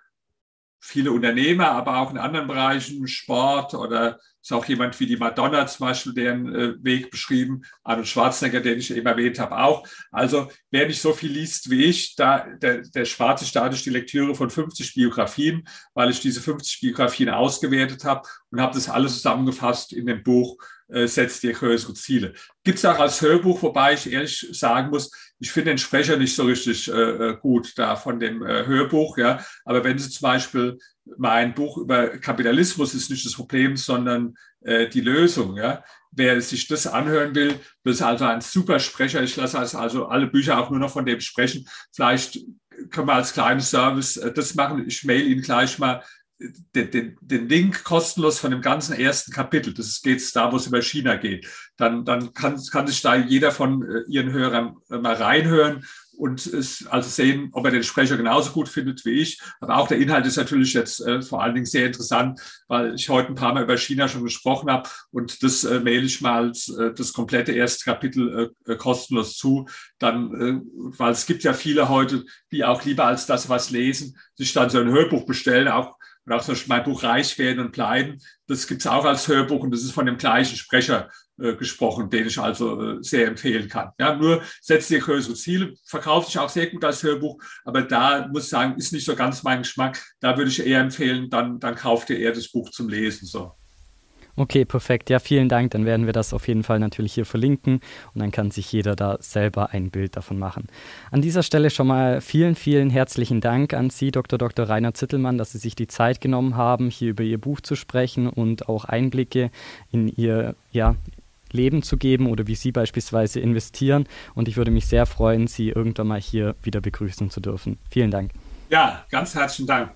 viele Unternehmer, aber auch in anderen Bereichen, Sport oder ist auch jemand wie die Madonna zum Beispiel, deren äh, Weg beschrieben, Arnold Schwarzenegger, den ich eben erwähnt habe, auch. Also wer nicht so viel liest wie ich, da, der, der spart sich dadurch die Lektüre von 50 Biografien, weil ich diese 50 Biografien ausgewertet habe und habe das alles zusammengefasst in dem Buch äh, Setzt dir größere Ziele. Gibt es auch als Hörbuch, wobei ich ehrlich sagen muss, ich finde den Sprecher nicht so richtig äh, äh, gut da von dem äh, Hörbuch, ja. Aber wenn Sie zum Beispiel mein Buch über Kapitalismus ist nicht das Problem, sondern äh, die Lösung, ja. Wer sich das anhören will, das ist also ein super Sprecher. Ich lasse also alle Bücher auch nur noch von dem sprechen. Vielleicht können wir als kleinen Service äh, das machen. Ich mail Ihnen gleich mal den, den, den Link kostenlos von dem ganzen ersten Kapitel. Das geht da, wo es über China geht. Dann, dann kann, kann sich da jeder von äh, Ihren Hörern äh, mal reinhören und es, also sehen, ob er den Sprecher genauso gut findet wie ich. Aber auch der Inhalt ist natürlich jetzt äh, vor allen Dingen sehr interessant, weil ich heute ein paar Mal über China schon gesprochen habe und das äh, mail ich mal äh, das komplette erste Kapitel äh, kostenlos zu. Dann, äh, weil es gibt ja viele heute, die auch lieber als das was lesen, sich dann so ein Hörbuch bestellen, auch und auch zum Beispiel mein Buch Reich werden und bleiben, das gibt es auch als Hörbuch und das ist von dem gleichen Sprecher äh, gesprochen, den ich also äh, sehr empfehlen kann. Ja, nur setzt dir größere Ziele, verkauft sich auch sehr gut als Hörbuch, aber da muss ich sagen, ist nicht so ganz mein Geschmack. Da würde ich eher empfehlen, dann, dann kauft ihr eher das Buch zum Lesen. So. Okay, perfekt. Ja, vielen Dank. Dann werden wir das auf jeden Fall natürlich hier verlinken und dann kann sich jeder da selber ein Bild davon machen. An dieser Stelle schon mal vielen, vielen herzlichen Dank an Sie, Dr. Dr. Rainer Zittelmann, dass Sie sich die Zeit genommen haben, hier über Ihr Buch zu sprechen und auch Einblicke in Ihr ja, Leben zu geben oder wie Sie beispielsweise investieren. Und ich würde mich sehr freuen, Sie irgendwann mal hier wieder begrüßen zu dürfen. Vielen Dank. Ja, ganz herzlichen Dank.